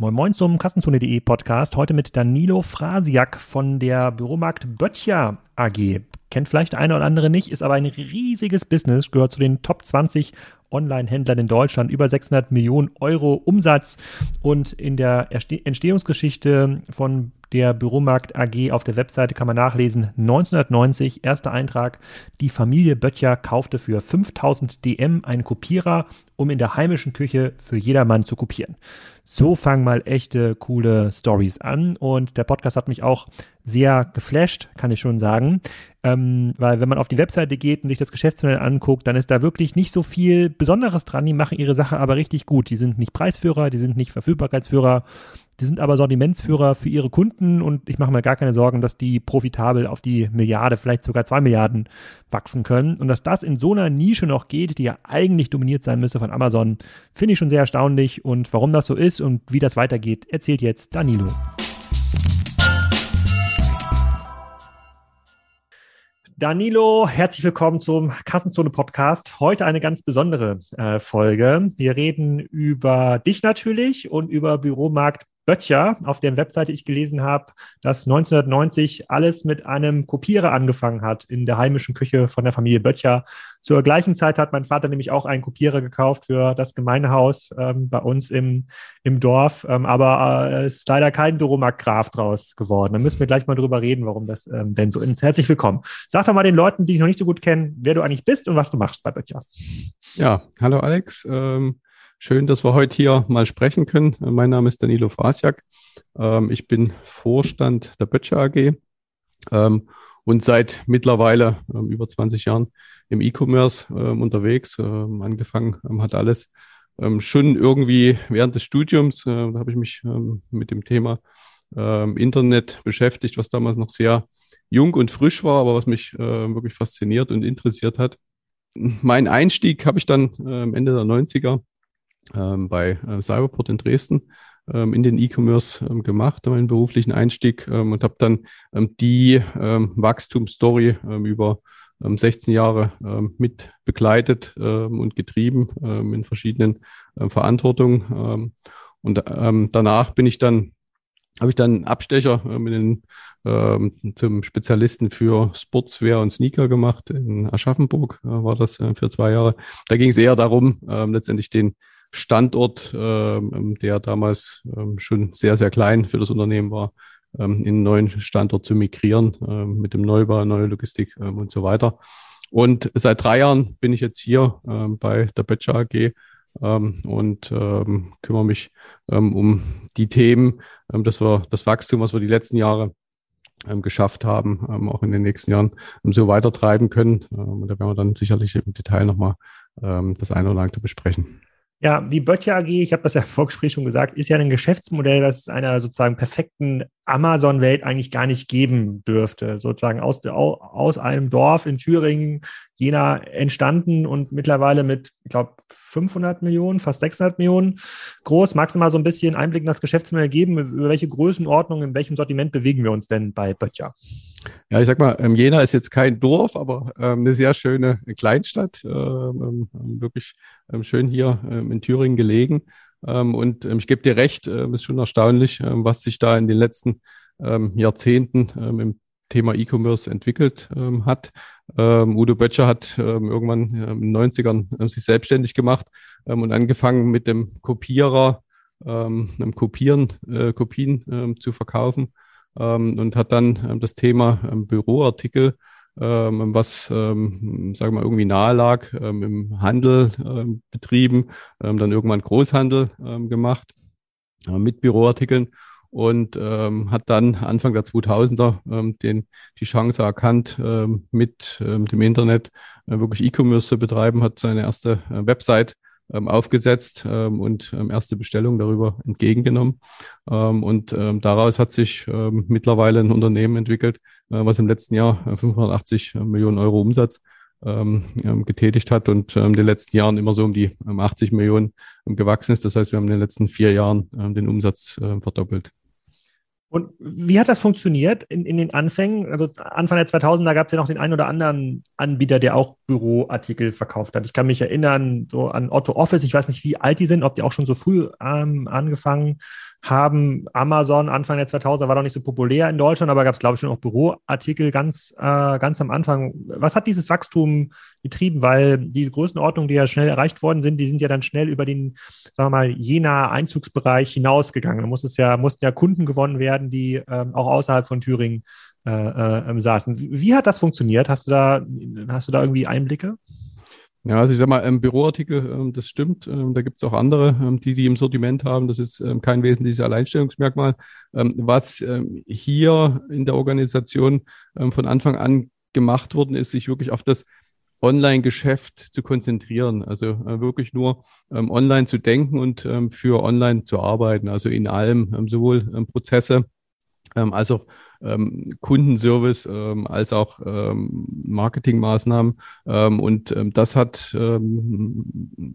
Moin Moin zum Kassenzone.de Podcast. Heute mit Danilo Frasiak von der Büromarkt Böttcher AG. Kennt vielleicht der eine oder andere nicht, ist aber ein riesiges Business, gehört zu den Top 20 Online-Händlern in Deutschland, über 600 Millionen Euro Umsatz und in der Entstehungsgeschichte von der Büromarkt AG auf der Webseite kann man nachlesen, 1990, erster Eintrag, die Familie Böttcher kaufte für 5000 DM einen Kopierer, um in der heimischen Küche für jedermann zu kopieren. So fangen mal echte coole Stories an und der Podcast hat mich auch sehr geflasht, kann ich schon sagen. Ähm, weil wenn man auf die Webseite geht und sich das Geschäftsmodell anguckt, dann ist da wirklich nicht so viel Besonderes dran. Die machen ihre Sache aber richtig gut. Die sind nicht Preisführer, die sind nicht Verfügbarkeitsführer, die sind aber Sortimentsführer für ihre Kunden und ich mache mir gar keine Sorgen, dass die profitabel auf die Milliarde, vielleicht sogar zwei Milliarden wachsen können. Und dass das in so einer Nische noch geht, die ja eigentlich dominiert sein müsste von Amazon, finde ich schon sehr erstaunlich. Und warum das so ist und wie das weitergeht, erzählt jetzt Danilo. Danilo, herzlich willkommen zum Kassenzone Podcast. Heute eine ganz besondere äh, Folge. Wir reden über dich natürlich und über Büromarkt Böttcher, auf deren Webseite ich gelesen habe, dass 1990 alles mit einem Kopierer angefangen hat in der heimischen Küche von der Familie Böttcher. Zur gleichen Zeit hat mein Vater nämlich auch einen Kopierer gekauft für das Gemeindehaus ähm, bei uns im, im Dorf. Ähm, aber äh, es ist leider kein Büromarkt Graf draus geworden. Da müssen wir gleich mal drüber reden, warum das ähm, denn so ist. Herzlich willkommen. Sag doch mal den Leuten, die dich noch nicht so gut kennen, wer du eigentlich bist und was du machst bei Böttcher. Ja, hallo Alex. Ähm Schön, dass wir heute hier mal sprechen können. Mein Name ist Danilo Frasiak. Ähm, ich bin Vorstand der Böttcher AG ähm, und seit mittlerweile ähm, über 20 Jahren im E-Commerce unterwegs. Angefangen hat alles schon irgendwie während des Studiums. Äh, da habe ich mich mit dem Thema Internet beschäftigt, was damals noch sehr jung und frisch war, aber was mich wirklich fasziniert und interessiert hat. Mein Einstieg habe ich dann Ende der 90er ähm, bei äh, Cyberport in Dresden ähm, in den E-Commerce ähm, gemacht, meinen beruflichen Einstieg ähm, und habe dann ähm, die ähm, Wachstumsstory ähm, über ähm, 16 Jahre ähm, mit begleitet ähm, und getrieben ähm, in verschiedenen ähm, Verantwortungen. Ähm, und ähm, danach bin ich dann habe ich dann Abstecher ähm, den, ähm, zum Spezialisten für Sportswear und Sneaker gemacht. In Aschaffenburg äh, war das äh, für zwei Jahre. Da ging es eher darum, ähm, letztendlich den Standort, ähm, der damals ähm, schon sehr, sehr klein für das Unternehmen war, ähm, in einen neuen Standort zu migrieren, ähm, mit dem Neubau, neue Logistik ähm, und so weiter. Und seit drei Jahren bin ich jetzt hier ähm, bei der Böttcher AG ähm, und ähm, kümmere mich ähm, um die Themen, ähm, dass wir das Wachstum, was wir die letzten Jahre ähm, geschafft haben, ähm, auch in den nächsten Jahren ähm, so weitertreiben können. Ähm, und da werden wir dann sicherlich im Detail nochmal ähm, das eine oder andere besprechen. Ja, die Böttcher AG, ich habe das ja im Vorgespräch schon gesagt, ist ja ein Geschäftsmodell, das einer sozusagen perfekten Amazon-Welt eigentlich gar nicht geben dürfte. Sozusagen aus, aus einem Dorf in Thüringen, Jena entstanden und mittlerweile mit, ich glaube, 500 Millionen, fast 600 Millionen groß. Magst du mal so ein bisschen Einblick in das Geschäftsmodell geben? Über welche Größenordnung, in welchem Sortiment bewegen wir uns denn bei Böttcher? Ja, ich sag mal, ähm, Jena ist jetzt kein Dorf, aber ähm, eine sehr schöne Kleinstadt, ähm, ähm wirklich schön hier in Thüringen gelegen. Und ich gebe dir recht, ist schon erstaunlich, was sich da in den letzten Jahrzehnten im Thema E-Commerce entwickelt hat. Udo Böttcher hat irgendwann in den 90ern sich selbstständig gemacht und angefangen mit dem Kopierer, einem Kopieren, äh, Kopien zu verkaufen ähm, und hat dann ähm, das Thema ähm, Büroartikel, ähm, was, ähm, sagen wir mal, irgendwie nahe lag, ähm, im Handel ähm, betrieben, ähm, dann irgendwann Großhandel ähm, gemacht äh, mit Büroartikeln und ähm, hat dann Anfang der 2000er ähm, den, die Chance erkannt, ähm, mit ähm, dem Internet äh, wirklich E-Commerce zu betreiben, hat seine erste äh, Website aufgesetzt ähm, und ähm, erste Bestellungen darüber entgegengenommen. Ähm, und ähm, daraus hat sich ähm, mittlerweile ein Unternehmen entwickelt, äh, was im letzten Jahr 580 äh, Millionen Euro Umsatz ähm, ähm, getätigt hat und ähm, in den letzten Jahren immer so um die ähm, 80 Millionen ähm, gewachsen ist. Das heißt, wir haben in den letzten vier Jahren ähm, den Umsatz äh, verdoppelt. Und wie hat das funktioniert in, in den Anfängen? Also Anfang der 2000er gab es ja noch den einen oder anderen Anbieter, der auch Büroartikel verkauft hat. Ich kann mich erinnern so an Otto Office. Ich weiß nicht, wie alt die sind, ob die auch schon so früh ähm, angefangen haben. Amazon Anfang der 2000er war noch nicht so populär in Deutschland, aber gab es glaube ich schon auch Büroartikel ganz äh, ganz am Anfang. Was hat dieses Wachstum getrieben? Weil die Größenordnungen, die ja schnell erreicht worden sind, die sind ja dann schnell über den, sagen wir mal, Jena Einzugsbereich hinausgegangen. Da muss es ja mussten ja Kunden gewonnen werden die ähm, auch außerhalb von Thüringen äh, äh, saßen. Wie hat das funktioniert? Hast du da, hast du da irgendwie Einblicke? Ja, also ich sag mal, ähm, Büroartikel, ähm, das stimmt. Ähm, da gibt es auch andere, ähm, die die im Sortiment haben. Das ist ähm, kein wesentliches Alleinstellungsmerkmal. Ähm, was ähm, hier in der Organisation ähm, von Anfang an gemacht worden ist, sich wirklich auf das Online-Geschäft zu konzentrieren. Also äh, wirklich nur ähm, online zu denken und ähm, für online zu arbeiten. Also in allem, ähm, sowohl ähm, Prozesse ähm, als auch ähm, Kundenservice ähm, als auch ähm, Marketingmaßnahmen. Ähm, und ähm, das hat ähm,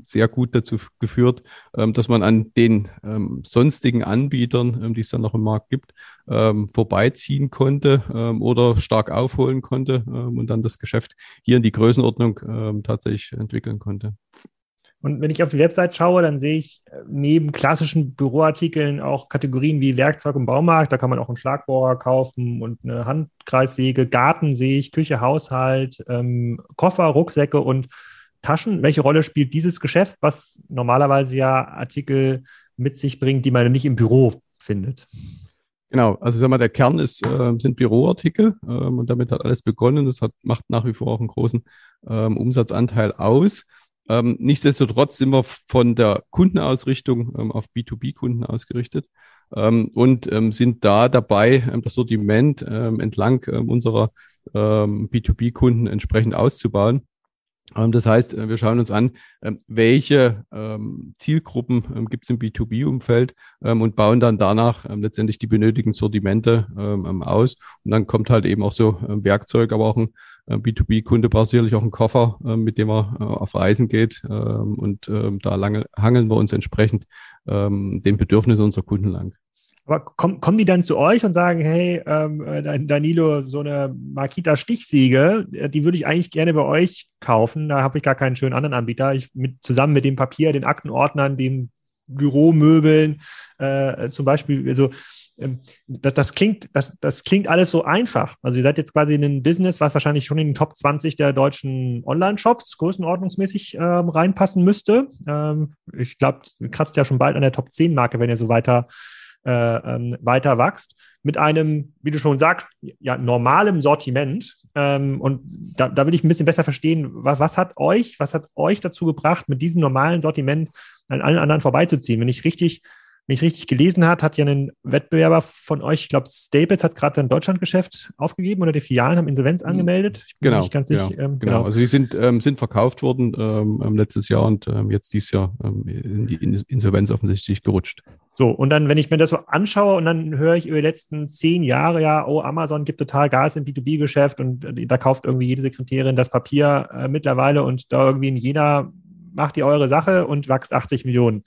sehr gut dazu geführt, dass man an den sonstigen Anbietern, die es dann noch im Markt gibt, vorbeiziehen konnte oder stark aufholen konnte und dann das Geschäft hier in die Größenordnung tatsächlich entwickeln konnte. Und wenn ich auf die Website schaue, dann sehe ich äh, neben klassischen Büroartikeln auch Kategorien wie Werkzeug und Baumarkt. Da kann man auch einen Schlagbohrer kaufen und eine Handkreissäge. Garten sehe ich, Küche, Haushalt, ähm, Koffer, Rucksäcke und Taschen. Welche Rolle spielt dieses Geschäft, was normalerweise ja Artikel mit sich bringt, die man nicht im Büro findet? Genau, also sag mal, der Kern ist, äh, sind Büroartikel ähm, und damit hat alles begonnen. Das hat, macht nach wie vor auch einen großen ähm, Umsatzanteil aus. Ähm, nichtsdestotrotz sind wir von der Kundenausrichtung ähm, auf B2B-Kunden ausgerichtet ähm, und ähm, sind da dabei, ähm, das Sortiment ähm, entlang unserer B2B-Kunden entsprechend auszubauen. Das heißt, äh, wir schauen uns an, welche Zielgruppen gibt es im B2B-Umfeld und bauen dann danach letztendlich die benötigten Sortimente aus. Und dann kommt halt eben auch so Werkzeug, aber auch ein B2B-Kunde braucht sicherlich auch einen Koffer, mit dem er äh, auf Reisen geht. Ähm, und ähm, da lange, hangeln wir uns entsprechend ähm, den Bedürfnissen unserer Kunden lang. Aber kommen, kommen die dann zu euch und sagen, hey, ähm, äh, Danilo, so eine Makita Stichsäge, die würde ich eigentlich gerne bei euch kaufen. Da habe ich gar keinen schönen anderen Anbieter. Ich mit, zusammen mit dem Papier, den Aktenordnern, den Büromöbeln, äh, zum Beispiel, also ähm, das, das, klingt, das, das klingt alles so einfach. Also ihr seid jetzt quasi in einem Business, was wahrscheinlich schon in den Top 20 der deutschen Online-Shops größenordnungsmäßig ähm, reinpassen müsste. Ähm, ich glaube, kratzt ja schon bald an der Top 10-Marke, wenn ihr so weiter, äh, ähm, weiter wächst. Mit einem, wie du schon sagst, ja, normalem Sortiment. Ähm, und da, da will ich ein bisschen besser verstehen, was, was hat euch, was hat euch dazu gebracht, mit diesem normalen Sortiment an allen anderen vorbeizuziehen? Wenn ich richtig wenn ich es richtig gelesen habe, hat ja ein Wettbewerber von euch, ich glaube, Staples hat gerade sein Deutschlandgeschäft aufgegeben oder die Filialen haben Insolvenz mhm. angemeldet. Ich bin genau, ganz sicher. Ja, ähm, genau. genau. Also die sind, ähm, sind verkauft worden ähm, ähm, letztes Jahr und jetzt dieses Jahr in die Insolvenz offensichtlich gerutscht. So, und dann, wenn ich mir das so anschaue und dann höre ich über die letzten zehn Jahre, ja, oh, Amazon gibt total Gas im B2B-Geschäft und äh, da kauft irgendwie jede Sekretärin das Papier äh, mittlerweile und da irgendwie in jeder macht ihr eure Sache und wächst 80 Millionen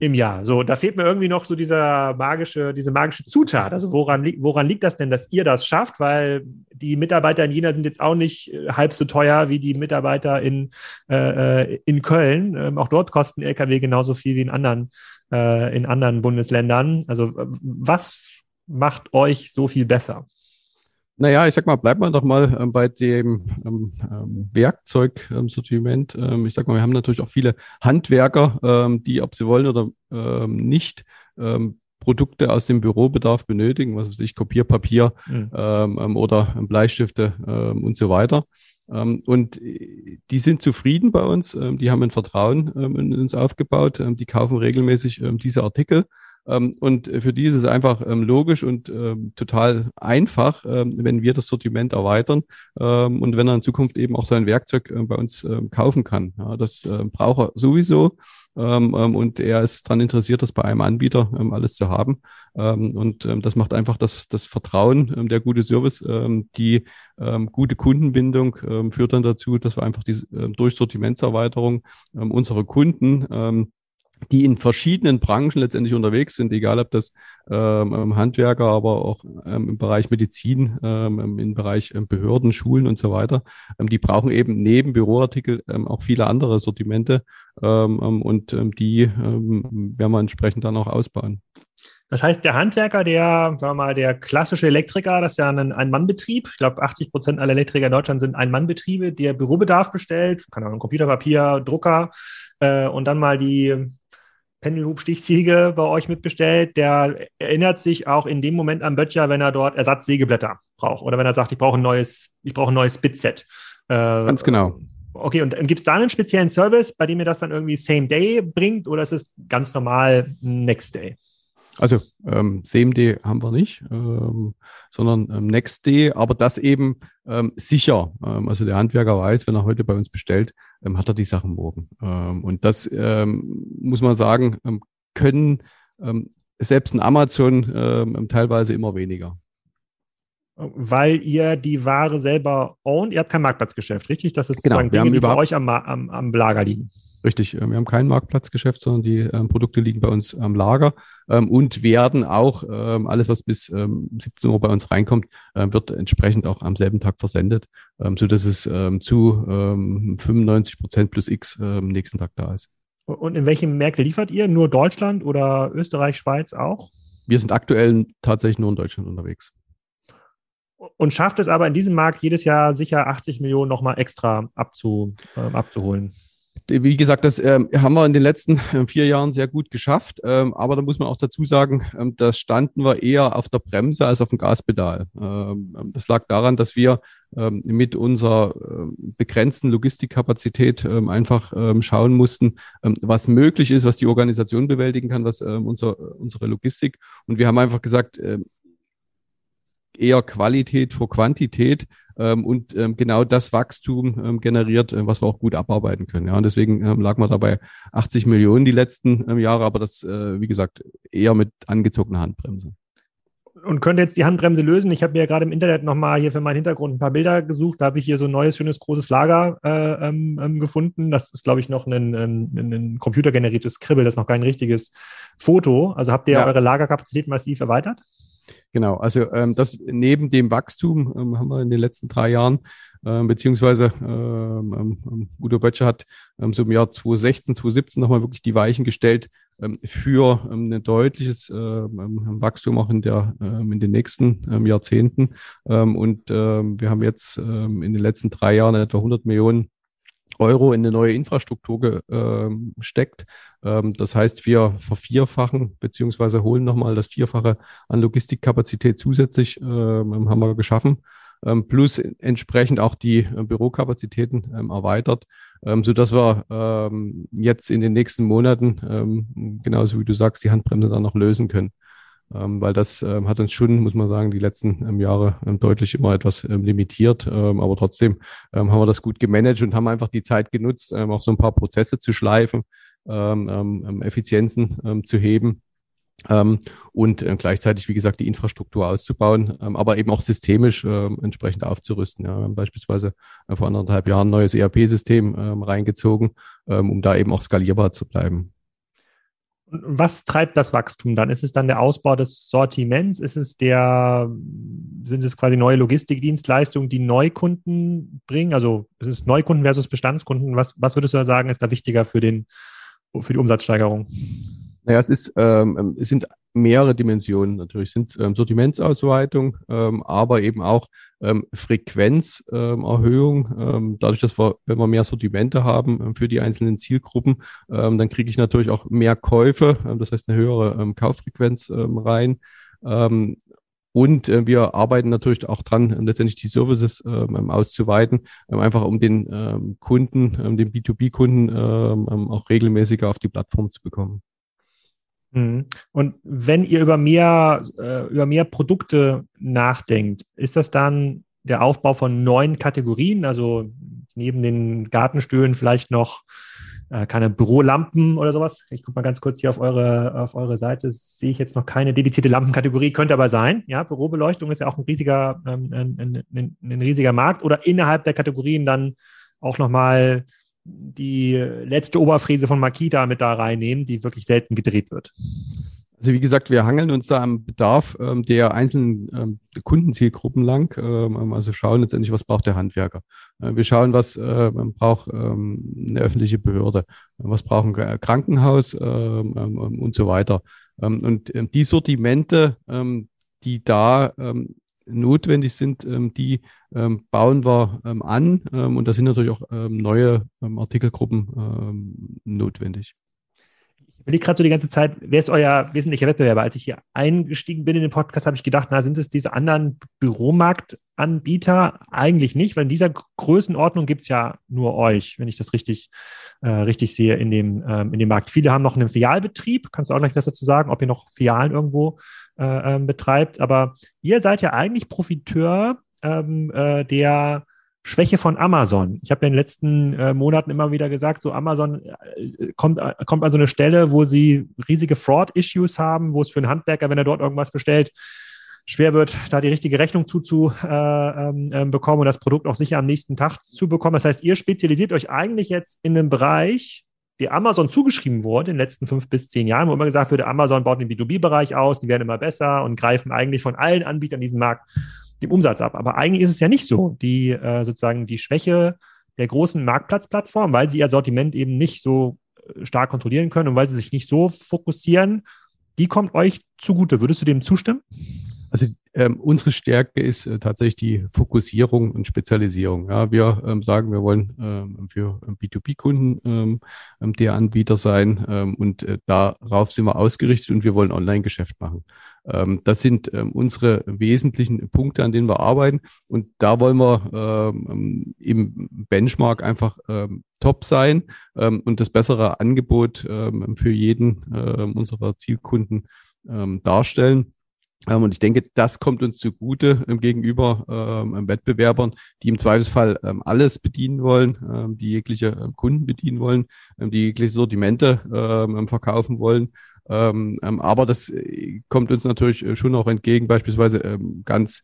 im Jahr. So, da fehlt mir irgendwie noch so dieser magische, diese magische Zutat. Also woran, li woran liegt das denn, dass ihr das schafft? Weil die Mitarbeiter in Jena sind jetzt auch nicht äh, halb so teuer wie die Mitarbeiter in, äh, äh in Köln. Ähm, auch dort kosten LKW genauso viel wie in anderen, äh, in anderen Bundesländern. Also was macht euch so viel besser? Naja, ich sag mal, bleibt man doch mal ähm, bei dem ähm, ähm, Werkzeugsortiment. Ähm, ich sag mal, wir haben natürlich auch viele Handwerker, ähm, die, ob sie wollen oder ähm, nicht, Produkte aus dem Bürobedarf benötigen, was weiß ich, Kopierpapier mhm. oder Bleistifte und so weiter. Und die sind zufrieden bei uns, die haben ein Vertrauen in uns aufgebaut, die kaufen regelmäßig diese Artikel. Ähm, und für die ist es einfach ähm, logisch und ähm, total einfach, wenn wir das Sortiment erweitern und wenn er in Zukunft eben auch sein Werkzeug bei uns kaufen kann. das braucht er sowieso. und er ist daran interessiert, das bei einem Anbieter alles zu haben. und das macht einfach das, das Vertrauen, der gute Service, die gute Kundenbindung führt dann dazu, dass wir einfach die Durchsortimentserweiterung unsere Kunden die in verschiedenen Branchen letztendlich unterwegs sind, egal ob das ähm, ähm Handwerker, aber auch ähm, im Bereich Medizin, ähm, ähm, im Bereich ähm, Behörden, Schulen und so weiter. Die brauchen eben neben Büroartikel ähm, auch viele andere Sortimente ähm, und ähm, die ähm, werden wir entsprechend dann auch ausbauen. Das heißt, der Handwerker, der, sagen wir mal, der klassische Elektriker, das ist ja ein Ein-Mann-Betrieb. Ich glaube, 80 Prozent aller Elektriker in Deutschland sind Ein-Mann-Betriebe, der Bürobedarf bestellt, keine Ahnung, Computer, Papier, Drucker äh, und dann mal die Pendelhubstichsäge bei euch mitbestellt, der erinnert sich auch in dem Moment an Böttcher, wenn er dort Ersatzsägeblätter braucht oder wenn er sagt, ich brauche ein neues, ich brauche ein neues Bitset. Äh, Ganz genau. Okay, und gibt es da einen speziellen Service, bei dem ihr das dann irgendwie Same Day bringt oder ist es ganz normal Next Day? Also ähm, CMD haben wir nicht, ähm, sondern ähm, Next Day, aber das eben ähm, sicher. Ähm, also der Handwerker weiß, wenn er heute bei uns bestellt, ähm, hat er die Sachen morgen. Ähm, und das ähm, muss man sagen, ähm, können ähm, selbst ein Amazon ähm, teilweise immer weniger. Weil ihr die Ware selber own, ihr habt kein Marktplatzgeschäft, richtig? Das ist genau, sozusagen Dinge, die bei euch am, am, am Lager liegen. Richtig, äh, wir haben kein Marktplatzgeschäft, sondern die ähm, Produkte liegen bei uns am Lager ähm, und werden auch, ähm, alles was bis ähm, 17 Uhr bei uns reinkommt, äh, wird entsprechend auch am selben Tag versendet, ähm, so dass es ähm, zu ähm, 95 Prozent plus X ähm, nächsten Tag da ist. Und in welche Märkte liefert ihr? Nur Deutschland oder Österreich, Schweiz auch? Wir sind aktuell tatsächlich nur in Deutschland unterwegs. Und schafft es aber in diesem Markt jedes Jahr sicher 80 Millionen nochmal extra abzu, äh, abzuholen wie gesagt, das äh, haben wir in den letzten äh, vier Jahren sehr gut geschafft. Ähm, aber da muss man auch dazu sagen, ähm, da standen wir eher auf der Bremse als auf dem Gaspedal. Ähm, ähm das lag daran, dass wir ähm, mit unserer äh, begrenzten Logistikkapazität ähm, einfach schauen mussten, was möglich ist, was die Organisation bewältigen kann, was unser, unsere Logistik. Und wir haben einfach gesagt, eher Qualität vor Quantität ähm, und ähm, genau das Wachstum ähm, generiert, äh, was wir auch gut abarbeiten können. Ja, und deswegen ähm, lag man dabei 80 Millionen die letzten ähm, Jahre, aber das, äh, wie gesagt, eher mit angezogener Handbremse. Und könnte jetzt die Handbremse lösen. Ich habe mir ja gerade im Internet nochmal hier für meinen Hintergrund ein paar Bilder gesucht. Da habe ich hier so ein neues, schönes, großes Lager äh, ähm, ähm gefunden. Das ist, glaube ich, noch ein, ein, ein computergeneriertes Kribbel. Das ist noch kein richtiges Foto. Also habt ihr ja. eure Lagerkapazität massiv erweitert? Genau, also ähm, das neben dem Wachstum ähm, haben wir in den letzten drei Jahren, ähm, beziehungsweise ähm, ähm, ähm Udo Böttcher hat ähm, so im Jahr 2016, 2017 nochmal wirklich die Weichen gestellt ähm, für ähm, ein deutliches ähm, Wachstum auch in, der, ähm, in den nächsten ähm, Jahrzehnten. Ähm, und ähm, wir haben jetzt ähm, in den letzten drei Jahren etwa 100 Millionen Euro in eine neue Infrastruktur gesteckt. Ähm, ähm, das heißt, wir vervierfachen beziehungsweise holen nochmal das Vierfache an Logistikkapazität zusätzlich, ähm, haben wir geschaffen. Ähm, plus entsprechend auch die äh, Bürokapazitäten ähm, erweitert, ähm, so dass wir ähm, jetzt in den nächsten Monaten, genauso wie du sagst, die Handbremse dann noch lösen können ähm, weil das ähm, hat uns schon, muss man sagen, die letzten ähm, Jahre ähm, deutlich immer etwas ähm, limitiert. Ähm, aber trotzdem haben wir das gut gemanagt und haben einfach die Zeit genutzt, auch so ein paar Prozesse zu schleifen, Effizienzen zu heben. Und äh, gleichzeitig, wie gesagt, die Infrastruktur auszubauen, aber eben auch systemisch entsprechend aufzurüsten. Ja. Wir haben beispielsweise äh, vor anderthalb Jahren ein neues ERP-System reingezogen, um da eben auch skalierbar zu bleiben. Was treibt das Wachstum dann? Ist es dann der Ausbau des Sortiments? Ist es der, sind es quasi neue Logistikdienstleistungen, die Neukunden bringen? Also ist es Neukunden versus Bestandskunden? Was, was würdest du da sagen, ist da wichtiger für, den, für die Umsatzsteigerung? Naja, es ist, ähm, es sind mehrere Dimensionen natürlich. Sind ähm, Sortimentsausweitung, ähm, aber eben auch ähm, Frequenzerhöhung. Ähm, dadurch, dass wir, wenn wir mehr Sortimente haben ähm, für die einzelnen Zielgruppen, ähm, dann kriege ich natürlich auch mehr Käufe, ähm, das heißt eine höhere ähm, Kauffrequenz ähm, rein. Ähm, und äh, wir arbeiten natürlich auch dran, ähm, letztendlich die Services ähm, auszuweiten, ähm, einfach um den ähm, Kunden, ähm, den B2B-Kunden ähm, auch regelmäßiger auf die Plattform zu bekommen. Mhm. Und wenn ihr über mehr, äh, über mehr Produkte nachdenkt, ist das dann der Aufbau von neuen Kategorien, also neben den Gartenstühlen vielleicht noch äh, keine Bürolampen oder sowas. Ich gucke mal ganz kurz hier auf eure, auf eure Seite, sehe ich jetzt noch keine dedizierte Lampenkategorie, könnte aber sein. Ja, Bürobeleuchtung ist ja auch ein riesiger, ähm, ein, ein, ein, ein riesiger Markt oder innerhalb der Kategorien dann auch nochmal die letzte Oberfräse von Makita mit da reinnehmen, die wirklich selten gedreht wird? Also wie gesagt, wir hangeln uns da am Bedarf ähm, der einzelnen ähm, Kundenzielgruppen lang. Ähm, ähm also schauen letztendlich, was braucht der Handwerker. Äh, wir schauen, was äh, braucht ähm, eine öffentliche Behörde, was braucht ein Krankenhaus ähm, und so weiter. und die Sortimente, die da notwendig sind, die bauen wir an. und da sind natürlich auch neue Artikelgruppen notwendig überlege gerade so die ganze Zeit, wer ist euer wesentlicher Wettbewerber? Als ich hier eingestiegen bin in den Podcast, habe ich gedacht, na, sind es diese anderen Büromarktanbieter? Eigentlich nicht, weil in dieser Größenordnung gibt es ja nur euch, wenn ich das richtig, äh, richtig sehe in dem, ähm, in dem Markt. Viele haben noch einen Filialbetrieb. Kannst du auch gleich was dazu sagen, ob ihr noch Filialen irgendwo äh, ähm, betreibt? Aber ihr seid ja eigentlich Profiteur ähm, äh, der Schwäche von Amazon. Ich habe in den letzten äh, Monaten immer wieder gesagt, so Amazon äh, kommt, äh, kommt an so eine Stelle, wo sie riesige Fraud-Issues haben, wo es für einen Handwerker, wenn er dort irgendwas bestellt, schwer wird, da die richtige Rechnung zuzubekommen äh, ähm, ähm, und das Produkt auch sicher am nächsten Tag zu bekommen. Das heißt, ihr spezialisiert euch eigentlich jetzt in einem Bereich, der Amazon zugeschrieben wurde in den letzten fünf bis zehn Jahren, wo immer gesagt wurde, Amazon baut den B2B-Bereich aus, die werden immer besser und greifen eigentlich von allen Anbietern diesem Markt dem Umsatz ab. Aber eigentlich ist es ja nicht so. Die äh, sozusagen die Schwäche der großen Marktplatzplattform, weil sie ihr Sortiment eben nicht so äh, stark kontrollieren können und weil sie sich nicht so fokussieren, die kommt euch zugute. Würdest du dem zustimmen? Also ähm, unsere Stärke ist äh, tatsächlich die Fokussierung und Spezialisierung. Ja, wir ähm, sagen, wir wollen ähm, für B2B-Kunden ähm, ähm, der Anbieter sein ähm, und äh, darauf sind wir ausgerichtet und wir wollen Online-Geschäft machen. Ähm, das sind ähm, unsere wesentlichen Punkte, an denen wir arbeiten und da wollen wir ähm, im Benchmark einfach ähm, top sein ähm, und das bessere Angebot ähm, für jeden äh, unserer Zielkunden ähm, darstellen. Ähm, und ich denke, das kommt uns zugute ähm, gegenüber ähm, Wettbewerbern, die im Zweifelsfall ähm, alles bedienen wollen, ähm, die jegliche äh, Kunden bedienen wollen, ähm, die jegliche Sortimente verkaufen wollen. aber das äh, kommt uns natürlich äh, schon auch entgegen, beispielsweise ganz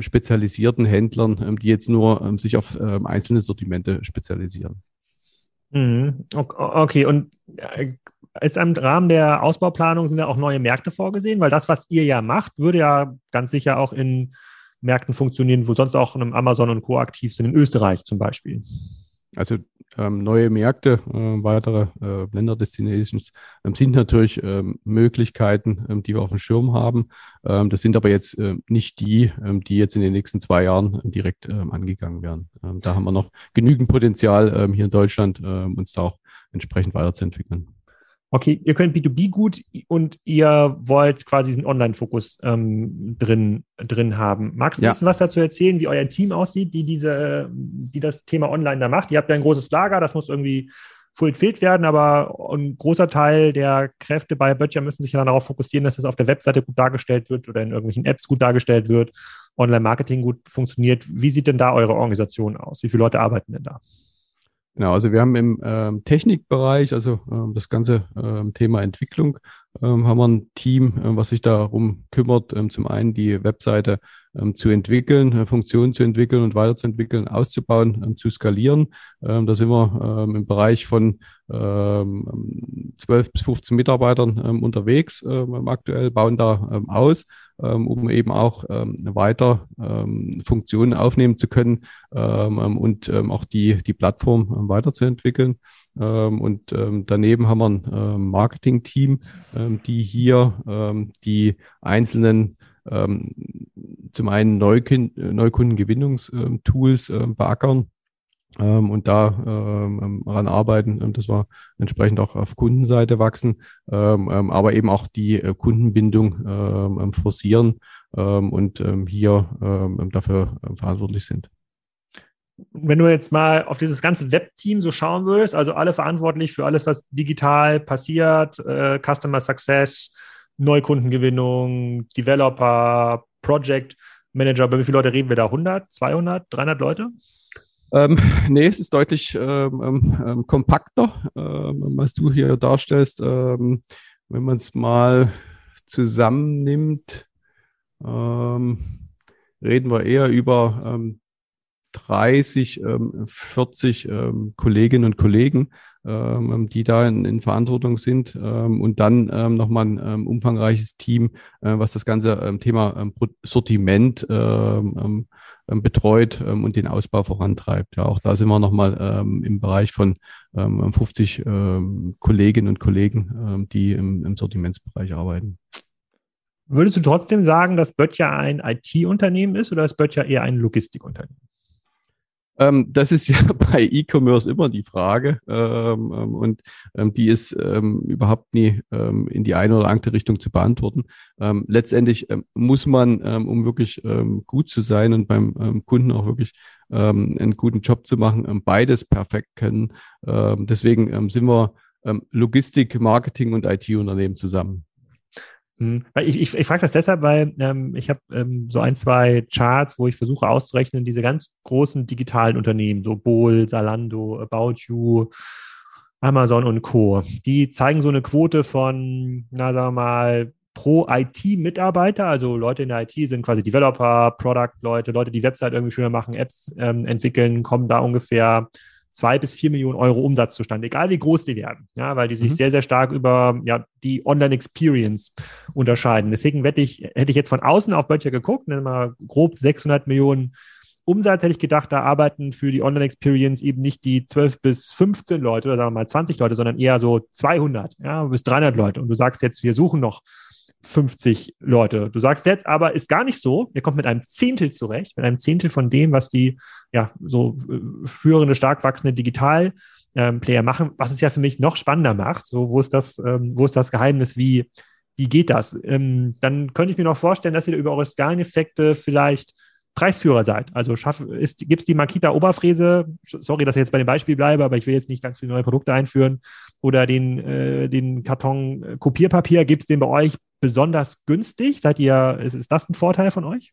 spezialisierten Händlern, die jetzt nur sich auf einzelne Sortimente spezialisieren. Mhm. Okay, und ist im Rahmen der Ausbauplanung sind ja auch neue Märkte vorgesehen, weil das, was ihr ja macht, würde ja ganz sicher auch in Märkten funktionieren, wo sonst auch Amazon und Co. aktiv sind, in Österreich zum Beispiel. Also ähm, neue Märkte, äh, weitere äh, Länderdestinations ähm, sind natürlich ähm, Möglichkeiten, ähm, die wir auf dem Schirm haben. Ähm, das sind aber jetzt äh, nicht die, ähm, die jetzt in den nächsten zwei Jahren direkt angegangen werden. da haben wir noch genügend Potenzial hier in Deutschland, uns da auch entsprechend weiterzuentwickeln okay, ihr könnt B2B gut und ihr wollt quasi diesen Online-Fokus ähm, drin, drin haben. Magst du ja. ein bisschen was dazu erzählen, wie euer Team aussieht, die diese, die das Thema Online da macht? Ihr habt ja ein großes Lager, das muss irgendwie fulfilled werden, aber ein großer Teil der Kräfte bei Böttcher müssen sich dann darauf fokussieren, dass das auf der Webseite gut dargestellt wird oder in irgendwelchen Apps gut dargestellt wird, Online-Marketing gut funktioniert. Wie sieht denn da eure Organisation aus? Wie viele Leute arbeiten denn da? Genau, also wir haben im ähm, Technikbereich, also ähm, das ganze ähm, Thema Entwicklung, ähm, haben wir ein Team, ähm, was sich darum kümmert, ähm, zum einen die Webseite ähm, zu entwickeln, äh, Funktionen zu entwickeln und weiterzuentwickeln, auszubauen, ähm, zu skalieren. Ähm, da sind wir ähm, im Bereich von ähm, 12 bis 15 Mitarbeitern ähm, unterwegs ähm, aktuell, bauen da ähm, aus um eben auch ähm, weiter ähm, Funktionen aufnehmen zu können ähm, ähm und ähm, auch die, die Plattform ähm, weiterzuentwickeln. Ähm, und ähm, daneben haben wir ein ähm, Marketing-Team, ähm, die hier ähm, die einzelnen ähm, zum einen Neukund Neukundengewinnungstools ähm, beackern ähm, und da ähm, ähm ran arbeiten, ähm, dass wir entsprechend auch auf Kundenseite wachsen, ähm, ähm, aber eben auch die äh, Kundenbindung ähm, forcieren ähm, und ähm, hier ähm, dafür äh, verantwortlich sind. Wenn du jetzt mal auf dieses ganze Webteam so schauen würdest, also alle verantwortlich für alles, was digital passiert, äh, Customer Success, Neukundengewinnung, Developer, Project Manager, über wie viele Leute reden wir da? 100, 200, 300 Leute? Ähm, nee, es ist deutlich ähm, ähm, ähm kompakter, ähm, was du hier darstellst. Ähm, wenn man es mal zusammennimmt, reden wir eher über 30, 40 Kolleginnen und Kollegen, ähm, die da in, in Verantwortung sind ähm, und dann ähm, nochmal ein ähm, umfangreiches Team, äh, was das ganze ähm, Thema ähm, Sortiment ähm, ähm, betreut ähm, und den Ausbau vorantreibt. Ja, auch da sind wir nochmal ähm, im Bereich von ähm, 50 ähm, Kolleginnen und Kollegen, ähm, die im, im Sortimentsbereich arbeiten. Würdest du trotzdem sagen, dass Böttcher ein IT-Unternehmen ist oder ist Böttcher eher ein Logistikunternehmen? Ähm, das ist ja bei E-Commerce immer die Frage ähm, ähm, und ähm, die ist ähm, überhaupt nie ähm, in die eine oder andere Richtung zu beantworten. letztendlich muss man, um wirklich gut zu sein und beim Kunden auch wirklich einen guten Job zu machen, beides perfekt können. deswegen sind wir Logistik, Marketing und IT-Unternehmen zusammen. Hm. Ich, ich, ich frage das deshalb, weil ähm, ich habe ähm, so ein, zwei Charts, wo ich versuche auszurechnen, diese ganz großen digitalen Unternehmen, so Bol, Salando, About You, Amazon und Co., die zeigen so eine Quote von, na sagen wir mal, pro IT-Mitarbeiter, also Leute in der IT sind quasi Developer, Product-Leute, Leute, die Website irgendwie schöner machen, Apps ähm, entwickeln, kommen da ungefähr zwei bis vier Millionen Euro Umsatz zustande, egal wie groß die werden, ja, weil die sich mhm. sehr, sehr stark über ja, die Online-Experience unterscheiden. Deswegen hätte ich, hätte ich jetzt von außen auf Böttcher geguckt, nennen mal grob 600 Millionen Umsatz, hätte ich gedacht, da arbeiten für die Online-Experience eben nicht die 12 bis 15 Leute oder sagen wir mal 20 Leute, sondern eher so 200 ja, bis 300 Leute. Und du sagst jetzt, wir suchen noch 50 Leute. Du sagst jetzt aber, ist gar nicht so. Ihr kommt mit einem Zehntel zurecht, mit einem Zehntel von dem, was die ja so äh, führende, stark wachsende Digital-Player ähm, machen, was es ja für mich noch spannender macht. So, wo ist das, ähm, wo ist das Geheimnis? Wie, wie geht das? Ähm, dann könnte ich mir noch vorstellen, dass ihr über eure Skaleneffekte vielleicht Preisführer seid. Also gibt es die Makita Oberfräse, sorry, dass ich jetzt bei dem Beispiel bleibe, aber ich will jetzt nicht ganz viele neue Produkte einführen, oder den, äh, den Karton äh, Kopierpapier, gibt es den bei euch besonders günstig? Seid ihr, ist, ist das ein Vorteil von euch?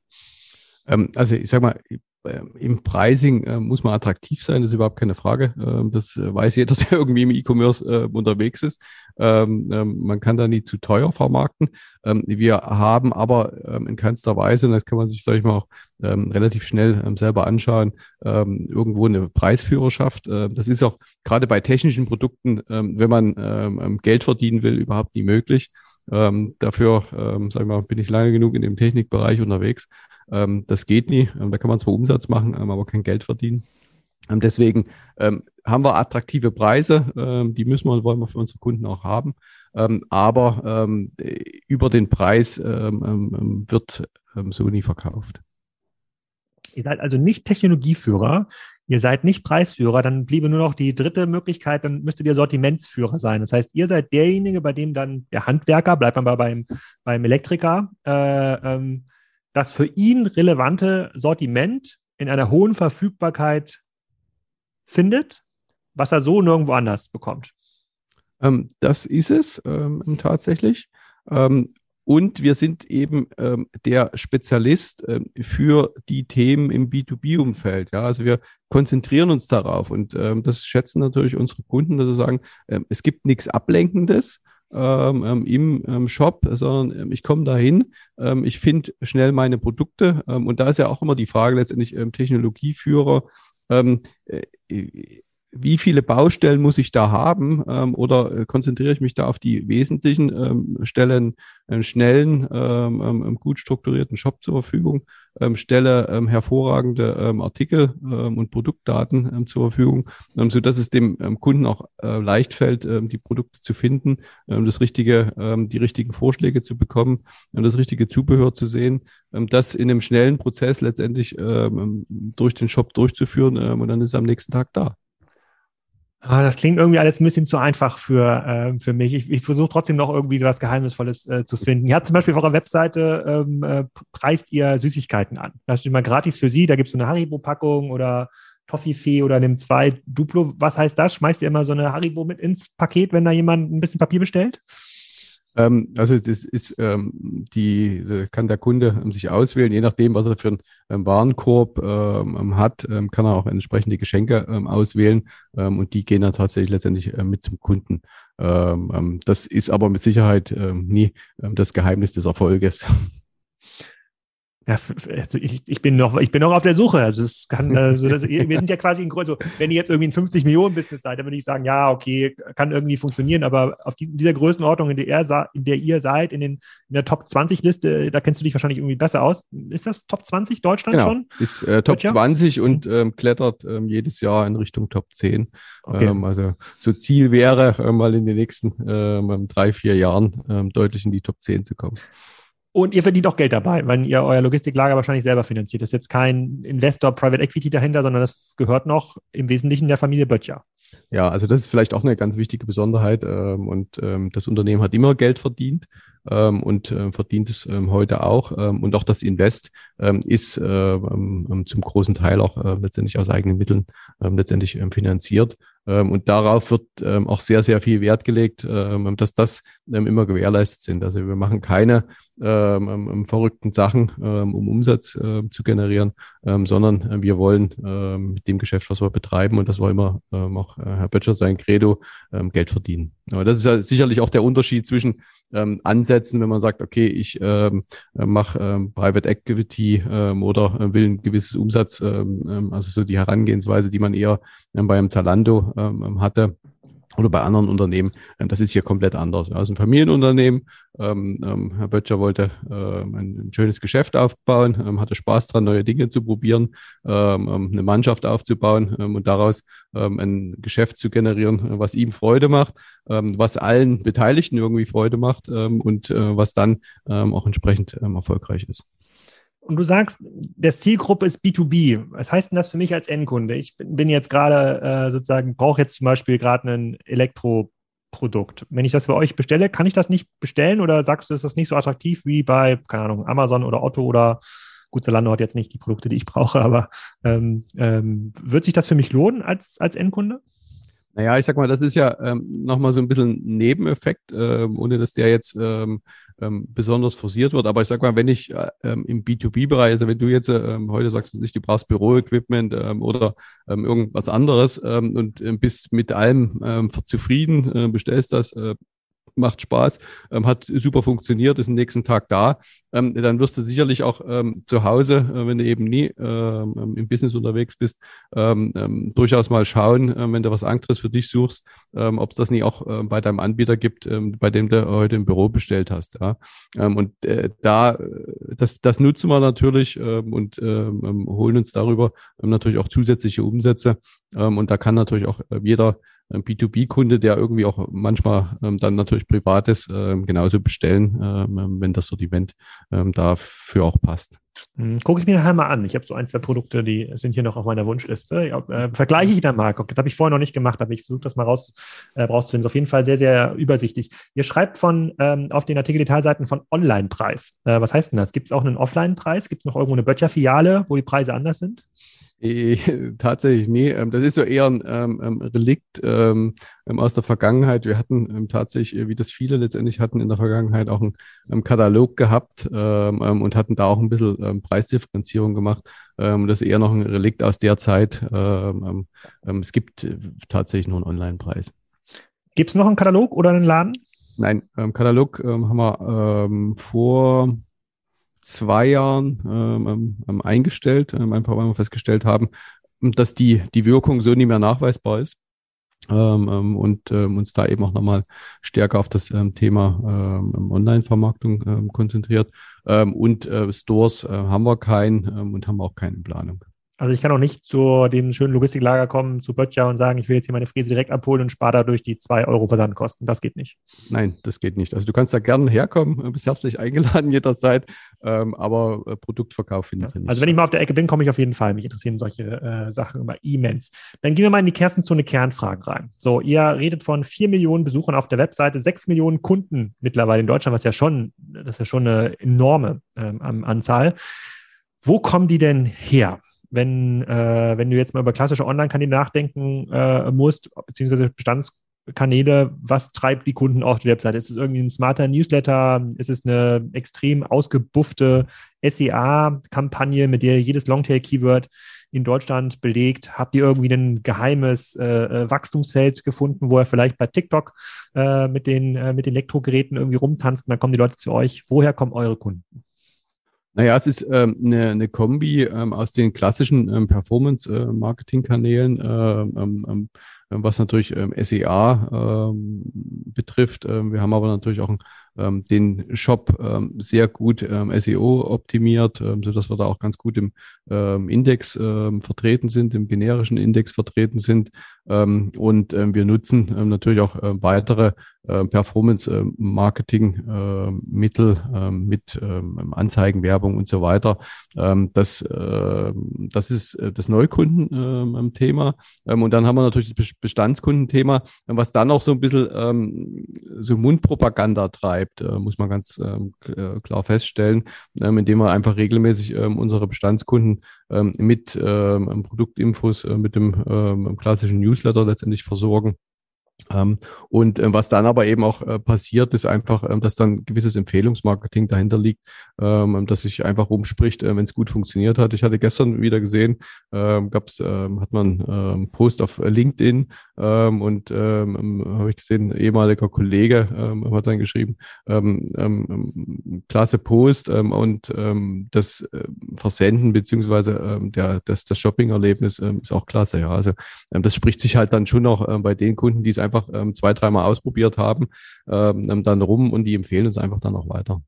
Ähm, also ich sag mal, ähm, im Pricing äh, muss man attraktiv sein, das ist überhaupt keine Frage. Ähm, das äh, weiß jeder, der irgendwie im E-Commerce äh, unterwegs ist. Ähm, man kann da nie zu teuer vermarkten. Wir haben aber in keinster Weise, und das kann man sich, sag ich mal, auch relativ schnell selber anschauen, irgendwo eine Preisführerschaft. das ist auch gerade bei technischen Produkten, wenn man Geld verdienen will, überhaupt nie möglich. Dafür, ähm, sag ich mal, bin ich lange genug in dem Technikbereich unterwegs. Ähm, das geht nie. Ähm, da kann man zwar Umsatz machen, ähm, aber kein Geld verdienen. Ähm, deswegen ähm, haben wir attraktive Preise, ähm, die müssen wir, wollen wir für unsere Kunden auch haben. aber über den Preis wird so nie verkauft. Ihr seid also nicht Technologieführer, ihr seid nicht Preisführer, dann bliebe nur noch die dritte Möglichkeit, dann müsstet ihr Sortimentsführer sein. Das heißt, ihr seid derjenige, bei dem dann der Handwerker, bleibt man beim, beim Elektriker, äh, ähm, das für ihn relevante Sortiment in einer hohen Verfügbarkeit findet, was er so nirgendwo anders bekommt. Ähm, das ist es ähm, tatsächlich. Ähm, und wir sind eben ähm, der Spezialist ähm, für die Themen im B2B-Umfeld. Ja, also wir konzentrieren uns darauf und ähm, das schätzen natürlich unsere Kunden, dass sie sagen, es gibt nichts Ablenkendes ähm, ähm, im ähm, Shop, sondern ähm, ich komme dahin, ähm, ich finde schnell meine Produkte ähm, und da ist ja auch immer die Frage letztendlich ähm, Technologieführer. Ähm, äh, wie viele Baustellen muss ich da haben ähm, oder äh, konzentriere ich mich da auf die wesentlichen, ähm, stellen einen schnellen, ähm, ähm, gut strukturierten Shop zur Verfügung, ähm, stelle ähm, hervorragende ähm, Artikel ähm, und Produktdaten ähm, zur Verfügung, ähm, so dass es dem ähm, Kunden auch äh, leicht fällt, ähm, die Produkte zu finden, ähm, das richtige, ähm, die richtigen Vorschläge zu bekommen, ähm, das richtige Zubehör zu sehen, ähm, das in einem schnellen Prozess letztendlich ähm, durch den Shop durchzuführen ähm, und dann ist er am nächsten Tag da. Ah, das klingt irgendwie alles ein bisschen zu einfach für, äh, für mich. Ich, ich versuche trotzdem noch irgendwie was Geheimnisvolles äh, zu finden. Ihr habt zum Beispiel auf eurer Webseite, ähm, äh, preist ihr Süßigkeiten an. Das steht mal gratis für Sie. Da gibt es so eine Haribo-Packung oder Toffifee oder nimm zwei Duplo. Was heißt das? Schmeißt ihr immer so eine Haribo mit ins Paket, wenn da jemand ein bisschen Papier bestellt? Ähm, also das ist ähm, die kann der Kunde ähm, sich auswählen, je nachdem, was er für einen ähm, Warenkorb ähm, ähm, hat, kann er auch entsprechende Geschenke auswählen und die gehen dann tatsächlich letztendlich äh, mit zum Kunden. das ist aber mit Sicherheit nie das Geheimnis des Erfolges. Ja, also ich, ich, bin noch, ich bin noch auf der Suche. Also es kann, also das, wir sind ja quasi in Größe. Wenn ihr jetzt irgendwie ein 50 Millionen Business seid, dann würde ich sagen, ja, okay, kann irgendwie funktionieren. Aber auf die, dieser Größenordnung, in der, er, in der ihr seid, in, den, in der Top 20 Liste, da kennst du dich wahrscheinlich irgendwie besser aus. Ist das Top 20 Deutschland genau. schon? Ist äh, Top 20 und ähm, klettert ähm, jedes Jahr in Richtung Top 10. Okay. Ähm, also so Ziel wäre, äh, mal in den nächsten ähm, drei, vier Jahren ähm, deutlich in die Top 10 zu kommen. Und ihr verdient auch Geld dabei, weil ihr euer Logistiklager wahrscheinlich selber finanziert. Das ist jetzt kein Investor Private Equity dahinter, sondern das gehört noch im Wesentlichen der Familie Böttcher. Ja, also das ist vielleicht auch eine ganz wichtige Besonderheit. Ähm, und ähm, das Unternehmen hat immer Geld verdient ähm, und verdient es heute auch. Und auch das Invest ist äh, zum großen Teil auch äh, letztendlich aus eigenen Mitteln letztendlich finanziert. Ähm, und darauf wird ähm, auch sehr, sehr viel Wert gelegt, ähm, dass das immer gewährleistet sind. Also wir machen keine verrückten Sachen, um Umsatz zu generieren, sondern äh, wir wollen mit dem Geschäft, was wir betreiben, und das war immer auch äh, Herr Böttcher sein Credo, Geld verdienen. Aber das ist ja sicherlich auch der Unterschied zwischen ähm, Ansätzen, wenn man sagt, okay, ich ähm, mache ähm, Private Equity ähm, oder äh, will ein gewisses Umsatz, ähm, ähm, also so die Herangehensweise, die man eher ähm, bei einem Zalando ähm, hatte oder bei anderen Unternehmen. Ähm, das ist hier komplett anders. Also ein Familienunternehmen. Ähm, ähm, Herr Böttcher wollte ähm, ein, schönes Geschäft aufbauen, ähm, hatte Spaß dran, neue Dinge zu probieren, ähm, eine Mannschaft aufzubauen und daraus ein Geschäft zu generieren, was ihm Freude macht, was allen Beteiligten irgendwie Freude macht und äh, was dann auch entsprechend erfolgreich ist und du sagst, der Zielgruppe ist B2B. Was heißt denn das für mich als Endkunde? Ich bin jetzt gerade äh, sozusagen, brauche jetzt zum Beispiel gerade ein Elektroprodukt. Wenn ich das bei euch bestelle, kann ich das nicht bestellen oder sagst du, ist das nicht so attraktiv wie bei, keine Ahnung, Amazon oder Otto oder gut, Zalando hat jetzt nicht die Produkte, die ich brauche, aber ähm, ähm, wird sich das für mich lohnen als, als Endkunde? Naja, ich sag mal, das ist ja ähm, nochmal so ein bisschen Nebeneffekt, äh, ohne dass der jetzt ähm, ähm, besonders forciert wird. Aber ich sag mal, wenn ich äh, ähm, im B2B-Bereich, also wenn du jetzt ähm, heute sagst, du brauchst Büroequipment ähm, oder ähm, irgendwas anderes ähm, und äh, bist mit allem ähm, zufrieden, äh, bestellst das, äh, macht Spaß, ähm, hat super funktioniert, ist am nächsten Tag da, ähm, dann wirst du sicherlich auch ähm, zu Hause, äh, wenn du eben nie ähm, im Business unterwegs bist, ähm, ähm, durchaus mal schauen, äh, wenn du was anderes für dich suchst, ähm, ob es das nie auch äh, bei deinem Anbieter gibt, ähm, bei dem du heute im Büro bestellt hast. Ja? Ähm, und äh, da, das, das nutzen wir natürlich ähm, und ähm, ähm holen uns darüber ähm, natürlich auch zusätzliche Umsätze. Ähm, und da kann natürlich auch äh, jeder B2B-Kunde, der irgendwie auch manchmal ähm, dann natürlich privat ist, ähm, genauso bestellen, ähm, wenn das Sortiment ähm, dafür auch passt. Hm, Gucke ich mir nachher mal an. Ich habe so ein, zwei Produkte, die sind hier noch auf meiner Wunschliste. Ja, äh, vergleiche ich dann mal. Das habe ich vorher noch nicht gemacht, aber ich versuche das mal raus, äh, rauszufinden. Ist auf jeden Fall sehr, sehr übersichtlich. Ihr schreibt von ähm, auf den Artikel-Detailseiten von Online-Preis. Äh, was heißt denn das? Gibt es auch einen Offline-Preis? Gibt es noch irgendwo eine Böttcher-Filiale, wo die Preise anders sind? Tatsächlich, nee. Ähm, das ist so eher ein ähm, ähm Relikt ähm, aus der Vergangenheit. Wir hatten ähm, tatsächlich, äh, wie das viele letztendlich hatten, in der Vergangenheit auch einen Katalog gehabt und hatten da auch ein bisschen Preisdifferenzierung gemacht. Das ist eher noch ein Relikt aus der Zeit. Es gibt äh, tatsächlich nur einen Online-Preis. Gibt es noch einen Katalog oder einen Laden? Nein, Katalog haben wir vor zwei Jahren ähm, ähm, ähm, eingestellt, ähm, einfach weil wir festgestellt haben, dass die, die Wirkung so nicht mehr nachweisbar ist. Ähm, ähm, und ähm, uns da eben auch nochmal stärker auf das ähm, Thema ähm, Online-Vermarktung ähm, konzentriert. Ähm, und äh, Stores äh, haben wir keinen ähm, und haben auch keine Planung. Also ich kann auch nicht zu dem schönen Logistiklager kommen, zu Böttcher und sagen, ich will jetzt hier meine Fräse direkt abholen und spare dadurch die zwei Euro Versandkosten. Das geht nicht. Nein, das geht nicht. Also du kannst da gerne herkommen, bist herzlich eingeladen jederzeit, ähm, aber äh, Produktverkauf findet ja. nicht. Also wenn ich mal auf der Ecke bin, komme ich auf jeden Fall. Mich interessieren solche äh, Sachen immer immens. Dann gehen wir mal in die Kerstzone Kernfragen rein. So, ihr redet von vier Millionen Besuchern auf der Webseite, sechs Millionen Kunden mittlerweile in Deutschland, was ja schon, das ist ja schon eine enorme ähm, Anzahl. Wo kommen die denn her? Wenn, äh, wenn du jetzt mal über klassische Online-Kanäle nachdenken äh, musst, beziehungsweise Bestandskanäle, was treibt die Kunden auf die Webseite? Ist es irgendwie ein smarter Newsletter? Ist es eine extrem ausgebuffte SEA-Kampagne, mit der jedes Longtail-Keyword in Deutschland belegt? Habt ihr irgendwie ein geheimes äh, äh Wachstumsfeld gefunden, wo ihr vielleicht bei TikTok äh, mit, den, äh, mit den Elektrogeräten irgendwie rumtanzt und dann kommen die Leute zu euch? Woher kommen eure Kunden? Naja, es ist ähm, eine, eine Kombi ähm, aus den klassischen ähm, Performance-Marketing-Kanälen, äh, ähm, ähm, was natürlich ähm, SEA ähm, betrifft. Ähm, wir haben aber natürlich auch ähm, den Shop ähm, sehr gut ähm, SEO optimiert, ähm, so dass wir da auch ganz gut im ähm, Index ähm, vertreten sind, im generischen Index vertreten sind. Ähm, und ähm, wir nutzen ähm, natürlich auch weitere Performance-Marketing-Mittel mit ähm, Anzeigenwerbung und so weiter. Ähm, das, das ist äh, das Neukundenthema. Ähm, und dann haben wir natürlich das Bestandskundenthema, was dann auch so ein bisschen ähm, so Mundpropaganda treibt äh, muss man ganz ähm, äh, klar feststellen, ähm, indem wir einfach regelmäßig ähm, unsere Bestandskunden mit Produktinfos, äh, mit dem klassischen Newsletter letztendlich versorgen. Ähm, und äh, was dann aber eben auch äh, passiert, ist einfach, ähm, dass dann gewisses Empfehlungsmarketing dahinter liegt, ähm, dass sich einfach rumspricht, äh, wenn es gut funktioniert hat. Ich hatte gestern wieder gesehen, gab's, hat man einen Post auf LinkedIn und habe ich gesehen, ein ehemaliger Kollege hat dann geschrieben, klasse Post und das Versenden beziehungsweise der, das, das Shopping-Erlebnis ist auch klasse. Ja. Also das spricht sich halt dann schon noch bei den Kunden, die es einfach ähm, zwei, dreimal ausprobiert haben, ähm, dann rum und die empfehlen es einfach dann auch weiter.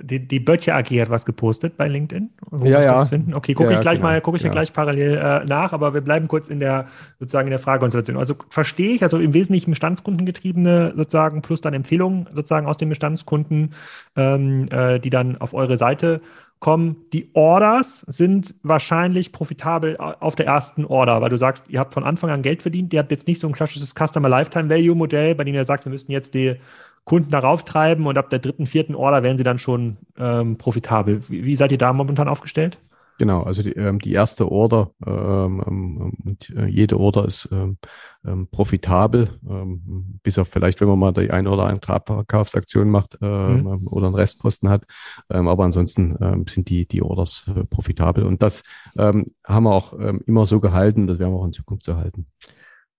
Die, die Böttcher AG hat was gepostet bei LinkedIn. Wo ja, ja. Okay, gucke ja, ich gleich genau. mal, gucke ich ja. gleich parallel äh, nach, aber wir bleiben kurz in der sozusagen in der Fragekonstellation. Also verstehe ich, also im Wesentlichen Bestandskundengetriebene sozusagen plus dann Empfehlungen sozusagen aus den Bestandskunden, ähm, äh, die dann auf eure Seite kommen. Die Orders sind wahrscheinlich profitabel auf der ersten Order, weil du sagst, ihr habt von Anfang an Geld verdient. Ihr habt jetzt nicht so ein klassisches Customer Lifetime Value Modell, bei dem ihr sagt, wir müssen jetzt die Kunden darauf treiben und ab der dritten, vierten Order werden sie dann schon ähm, profitabel. Wie, wie seid ihr da momentan aufgestellt? Genau, also die, ähm, die erste Order ähm, ähm, und äh, jede Order ist ähm, ähm, profitabel, ähm, bis auf vielleicht, wenn man mal die eine oder andere Abverkaufsaktion macht äh, mhm. oder einen Restposten hat. Ähm, aber ansonsten ähm, sind die, die Orders äh, profitabel. Und das ähm, haben wir auch ähm, immer so gehalten, das werden wir auch in Zukunft so halten.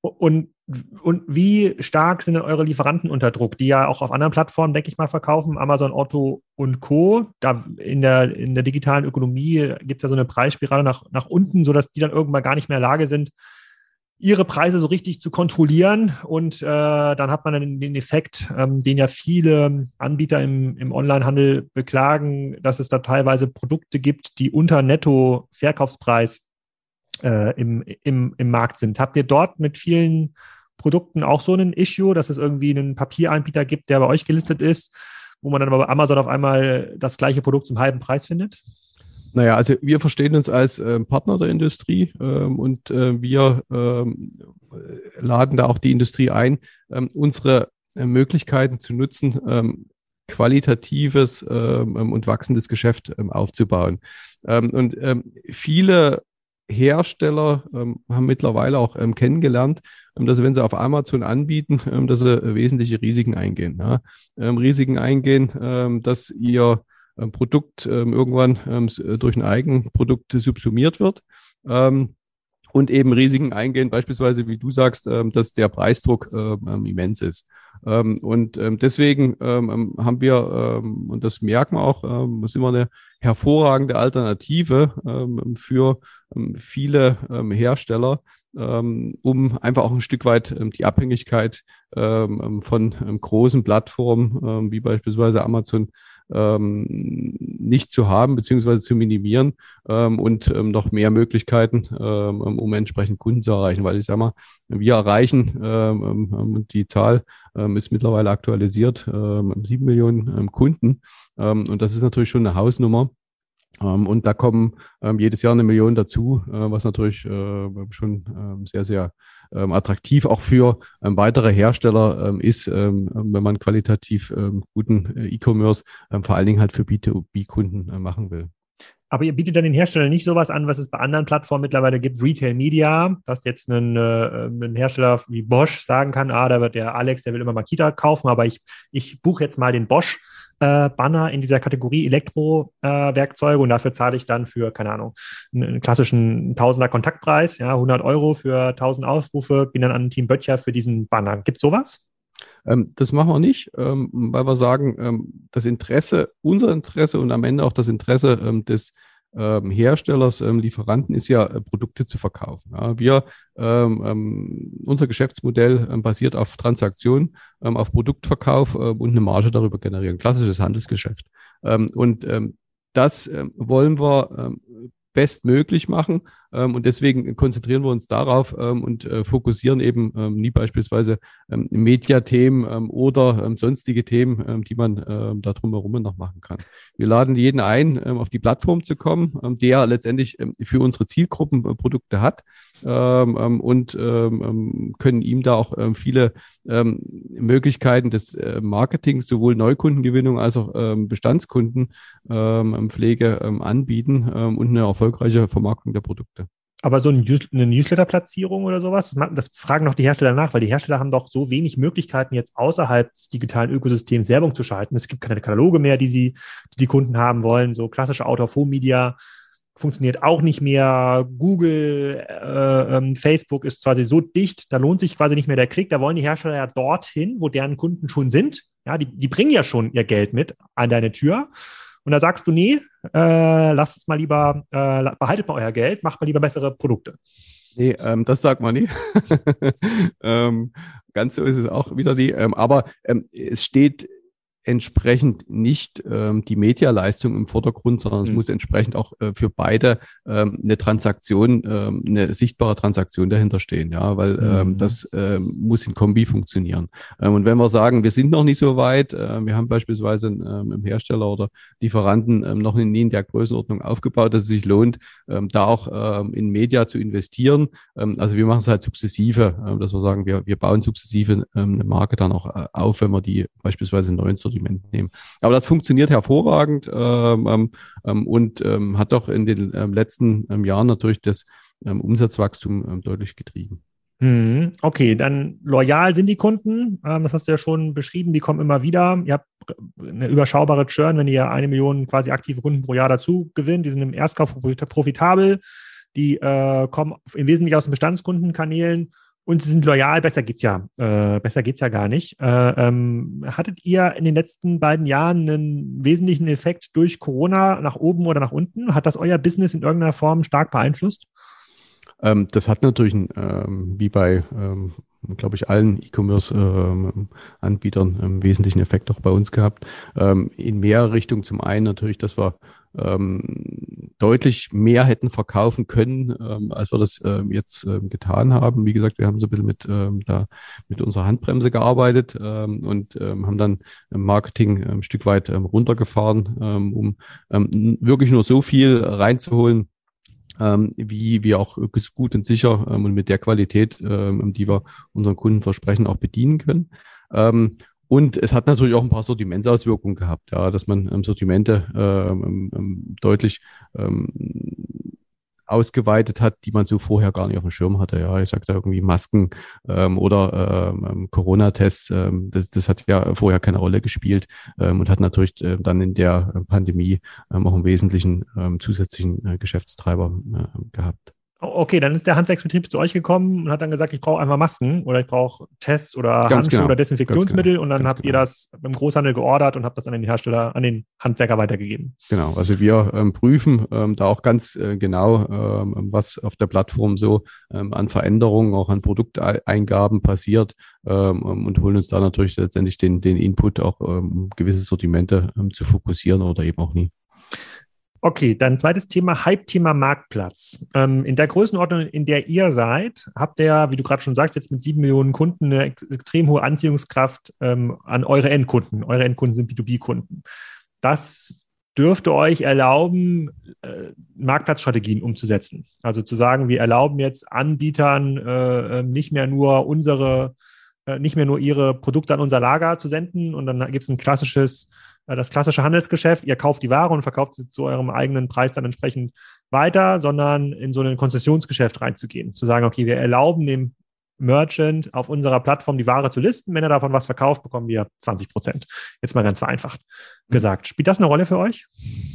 Und, und wie stark sind denn eure Lieferanten unter Druck, die ja auch auf anderen Plattformen, denke ich mal, verkaufen, Amazon, Otto und Co. Da in der, in der digitalen Ökonomie gibt es ja so eine Preisspirale nach, nach unten, sodass die dann irgendwann gar nicht mehr in der Lage sind, ihre Preise so richtig zu kontrollieren. Und äh, dann hat man dann den Effekt, ähm, den ja viele Anbieter im, im Onlinehandel beklagen, dass es da teilweise Produkte gibt, die unter Netto-Verkaufspreis äh, im, im, im Markt sind. Habt ihr dort mit vielen Produkten auch so ein Issue, dass es irgendwie einen Papieranbieter gibt, der bei euch gelistet ist, wo man dann aber bei Amazon auf einmal das gleiche Produkt zum halben Preis findet? Naja, also wir verstehen uns als äh, Partner der Industrie ähm, und äh, wir ähm, laden da auch die Industrie ein, ähm, unsere äh, Möglichkeiten zu nutzen, ähm, qualitatives ähm, und wachsendes Geschäft ähm, aufzubauen. und viele Hersteller ähm, haben mittlerweile auch ähm, kennengelernt, ähm, dass wenn sie auf Amazon anbieten, ähm, dass sie äh, wesentliche Risiken eingehen. Ja? Ähm, Risiken eingehen, ähm, dass ihr Produkt irgendwann durch ein Eigenprodukt subsumiert wird. Ähm, und eben Risiken eingehen, beispielsweise, wie du sagst, ähm, dass der Preisdruck ähm, immens ist. Ähm, und ähm, deswegen ähm, haben wir, ähm, und das merken wir auch, ähm, ist immer eine hervorragende Alternative ähm, für ähm, viele ähm, Hersteller, ähm, um einfach auch ein Stück weit ähm, die Abhängigkeit ähm, von ähm, großen Plattformen ähm, wie beispielsweise Amazon ähm, nicht zu haben beziehungsweise zu minimieren ähm, und ähm, noch mehr Möglichkeiten, ähm, um entsprechend Kunden zu erreichen. Weil ich sage mal, wir erreichen, ähm, ähm, die Zahl ähm, ist mittlerweile aktualisiert, ähm, sieben Millionen ähm, Kunden. Ähm, und das ist natürlich schon eine Hausnummer. Ähm, und da kommen ähm, jedes Jahr eine Million dazu, äh, was natürlich äh, schon ähm, sehr, sehr ähm, attraktiv auch für ähm, weitere Hersteller ähm, ist, ähm, wenn man qualitativ ähm, guten äh, E-Commerce ähm, vor allen Dingen halt für B2B-Kunden äh, machen will. Aber ihr bietet dann den Herstellern nicht sowas an, was es bei anderen Plattformen mittlerweile gibt, Retail Media, dass jetzt ein, äh, ein Hersteller wie Bosch sagen kann, ah, da wird der Alex, der will immer Makita kaufen, aber ich, ich buche jetzt mal den Bosch äh, Banner in dieser Kategorie Elektro-Werkzeuge äh, und dafür zahle ich dann für, keine Ahnung, einen klassischen Tausender Kontaktpreis, ja, 100 Euro für 1000 Aufrufe, bin dann an Team Böttcher für diesen Banner. Gibt es sowas? Ähm, das machen wir nicht, ähm, weil wir sagen, ähm, das Interesse, unser Interesse und am Ende auch das Interesse ähm, des ähm, Herstellers, Lieferanten ist ja, äh, Produkte zu verkaufen. Ja, wir, unser Geschäftsmodell basiert auf Transaktion, auf Produktverkauf und eine Marge darüber generieren. Klassisches Handelsgeschäft. und das wollen wir bestmöglich machen. Ähm, und deswegen konzentrieren wir uns darauf ähm, und äh, fokussieren eben ähm, nie beispielsweise ähm, Mediathemen oder sonstige Themen, die man ähm, da drumherum noch machen kann. Wir laden jeden ein, auf die Plattform zu kommen, der letztendlich für unsere Zielgruppen äh, Produkte hat und können ihm da auch viele Möglichkeiten des äh, Marketings, sowohl Neukundengewinnung als auch Bestandskundenpflege anbieten und eine erfolgreiche Vermarktung der Produkte. Aber so eine Newsletter-Platzierung oder sowas, das, fragen doch die Hersteller nach, weil die Hersteller haben doch so wenig Möglichkeiten, jetzt außerhalb des digitalen Ökosystems Werbung zu schalten. Es gibt keine Kataloge mehr, die sie, die, die Kunden haben wollen. So klassische Out-of-Home-Media funktioniert auch nicht mehr. Google, äh, ähm, Facebook ist quasi so dicht, da lohnt sich quasi nicht mehr der Klick. Da wollen die Hersteller ja dorthin, wo deren Kunden schon sind. Ja, die, die bringen ja schon ihr Geld mit an deine Tür. Und da sagst du, nee, äh, lasst es mal lieber, äh, behaltet mal euer Geld, macht mal lieber bessere Produkte. Nee, ähm, das sagt man nie. ähm, ganz so ist es auch wieder nie. Ähm, aber ähm, es steht entsprechend nicht ähm, die Medialeistung im Vordergrund, sondern mhm. es muss entsprechend auch äh, für beide ähm, eine Transaktion, ähm, eine sichtbare Transaktion dahinter stehen, ja, weil mhm. ähm, das ähm, muss in Kombi funktionieren. Ähm, und wenn wir sagen, wir sind noch nicht so weit, äh, wir haben beispielsweise ähm, im Hersteller oder Lieferanten ähm, noch nie in der Größenordnung aufgebaut, dass es sich lohnt, ähm, da auch ähm, in Media zu investieren. Ähm, also wir machen es halt sukzessive, äh, dass wir sagen, wir, wir bauen sukzessive ähm, eine Marke dann auch äh, auf, wenn wir die beispielsweise 90 Experiment nehmen. Aber das funktioniert hervorragend ähm, ähm, ähm, und ähm, hat doch in den ähm, letzten ähm, Jahren natürlich das ähm, Umsatzwachstum ähm, deutlich getrieben. Mhm. Okay, dann loyal sind die Kunden. Ähm, das hast du ja schon beschrieben. Die kommen immer wieder. Ihr habt eine überschaubare Churn, wenn ihr eine Million quasi aktive Kunden pro Jahr dazu gewinnt. Die sind im Erstkauf profitabel. Die äh, kommen im Wesentlichen aus den Bestandskundenkanälen und sie sind loyal, besser geht's ja, äh, besser geht's ja gar nicht. Äh, ähm, hattet ihr in den letzten beiden Jahren einen wesentlichen Effekt durch Corona nach oben oder nach unten? Hat das euer Business in irgendeiner Form stark beeinflusst? Ähm, das hat natürlich, ähm, wie bei, ähm, glaube ich, allen E-Commerce-Anbietern einen wesentlichen Effekt auch bei uns gehabt. Ähm, in mehr Richtungen. Zum einen natürlich, dass wir ähm, deutlich mehr hätten verkaufen können, ähm, als wir das ähm, jetzt ähm, getan haben. Wie gesagt, wir haben so ein bisschen mit, ähm, da, mit unserer Handbremse gearbeitet ähm, und ähm, haben dann im Marketing ähm, ein Stück weit ähm, runtergefahren, ähm, um ähm, wirklich nur so viel reinzuholen, ähm, wie wir auch gut und sicher ähm, und mit der Qualität, ähm, die wir unseren Kunden versprechen, auch bedienen können. Ähm, und es hat natürlich auch ein paar Sortimentsauswirkungen gehabt, ja, dass man ähm, Sortimente ähm, ähm, deutlich ähm, ausgeweitet hat, die man so vorher gar nicht auf dem Schirm hatte. Ja, ich sagte irgendwie Masken ähm, oder ähm, ähm, Corona-Tests. Ähm, das, das hat ja vorher keine Rolle gespielt ähm, und hat natürlich äh, dann in der Pandemie ähm, auch einen wesentlichen ähm, zusätzlichen äh, Geschäftstreiber äh, gehabt. Okay, dann ist der Handwerksbetrieb zu euch gekommen und hat dann gesagt, ich brauche einfach Masken oder ich brauche Tests oder Ganz Handschuhe genau. oder Desinfektionsmittel genau. und dann Ganz habt genau. ihr das im Großhandel geordert und habt das an den Hersteller, an den Handwerker weitergegeben. Genau, also wir ähm, prüfen ähm, da auch ganz äh, genau, ähm, was auf der Plattform so ähm, an Veränderungen, auch an Produkteingaben passiert ähm, und holen uns da natürlich letztendlich den, den Input, auch ähm, gewisse Sortimente zu fokussieren oder eben auch nie. Okay, dann zweites Thema, Hype-Thema Marktplatz. Ähm, in der Größenordnung, in der ihr seid, habt ihr, wie du gerade schon sagst, jetzt mit sieben Millionen Kunden eine ex extrem hohe Anziehungskraft ähm, an eure Endkunden. Eure Endkunden sind B2B-Kunden. Das dürfte euch erlauben, äh, Marktplatzstrategien umzusetzen. Also zu sagen, wir erlauben jetzt Anbietern äh, ähm, nicht mehr nur unsere, äh, nicht mehr nur ihre Produkte an unser Lager zu senden und dann gibt es ein klassisches das klassische Handelsgeschäft, ihr kauft die Ware und verkauft sie zu eurem eigenen Preis dann entsprechend weiter, sondern in so ein Konzessionsgeschäft reinzugehen. Zu sagen, okay, wir erlauben dem Merchant auf unserer Plattform die Ware zu listen. Wenn er davon was verkauft, bekommen wir 20 Prozent. Jetzt mal ganz vereinfacht gesagt. Spielt das eine Rolle für euch?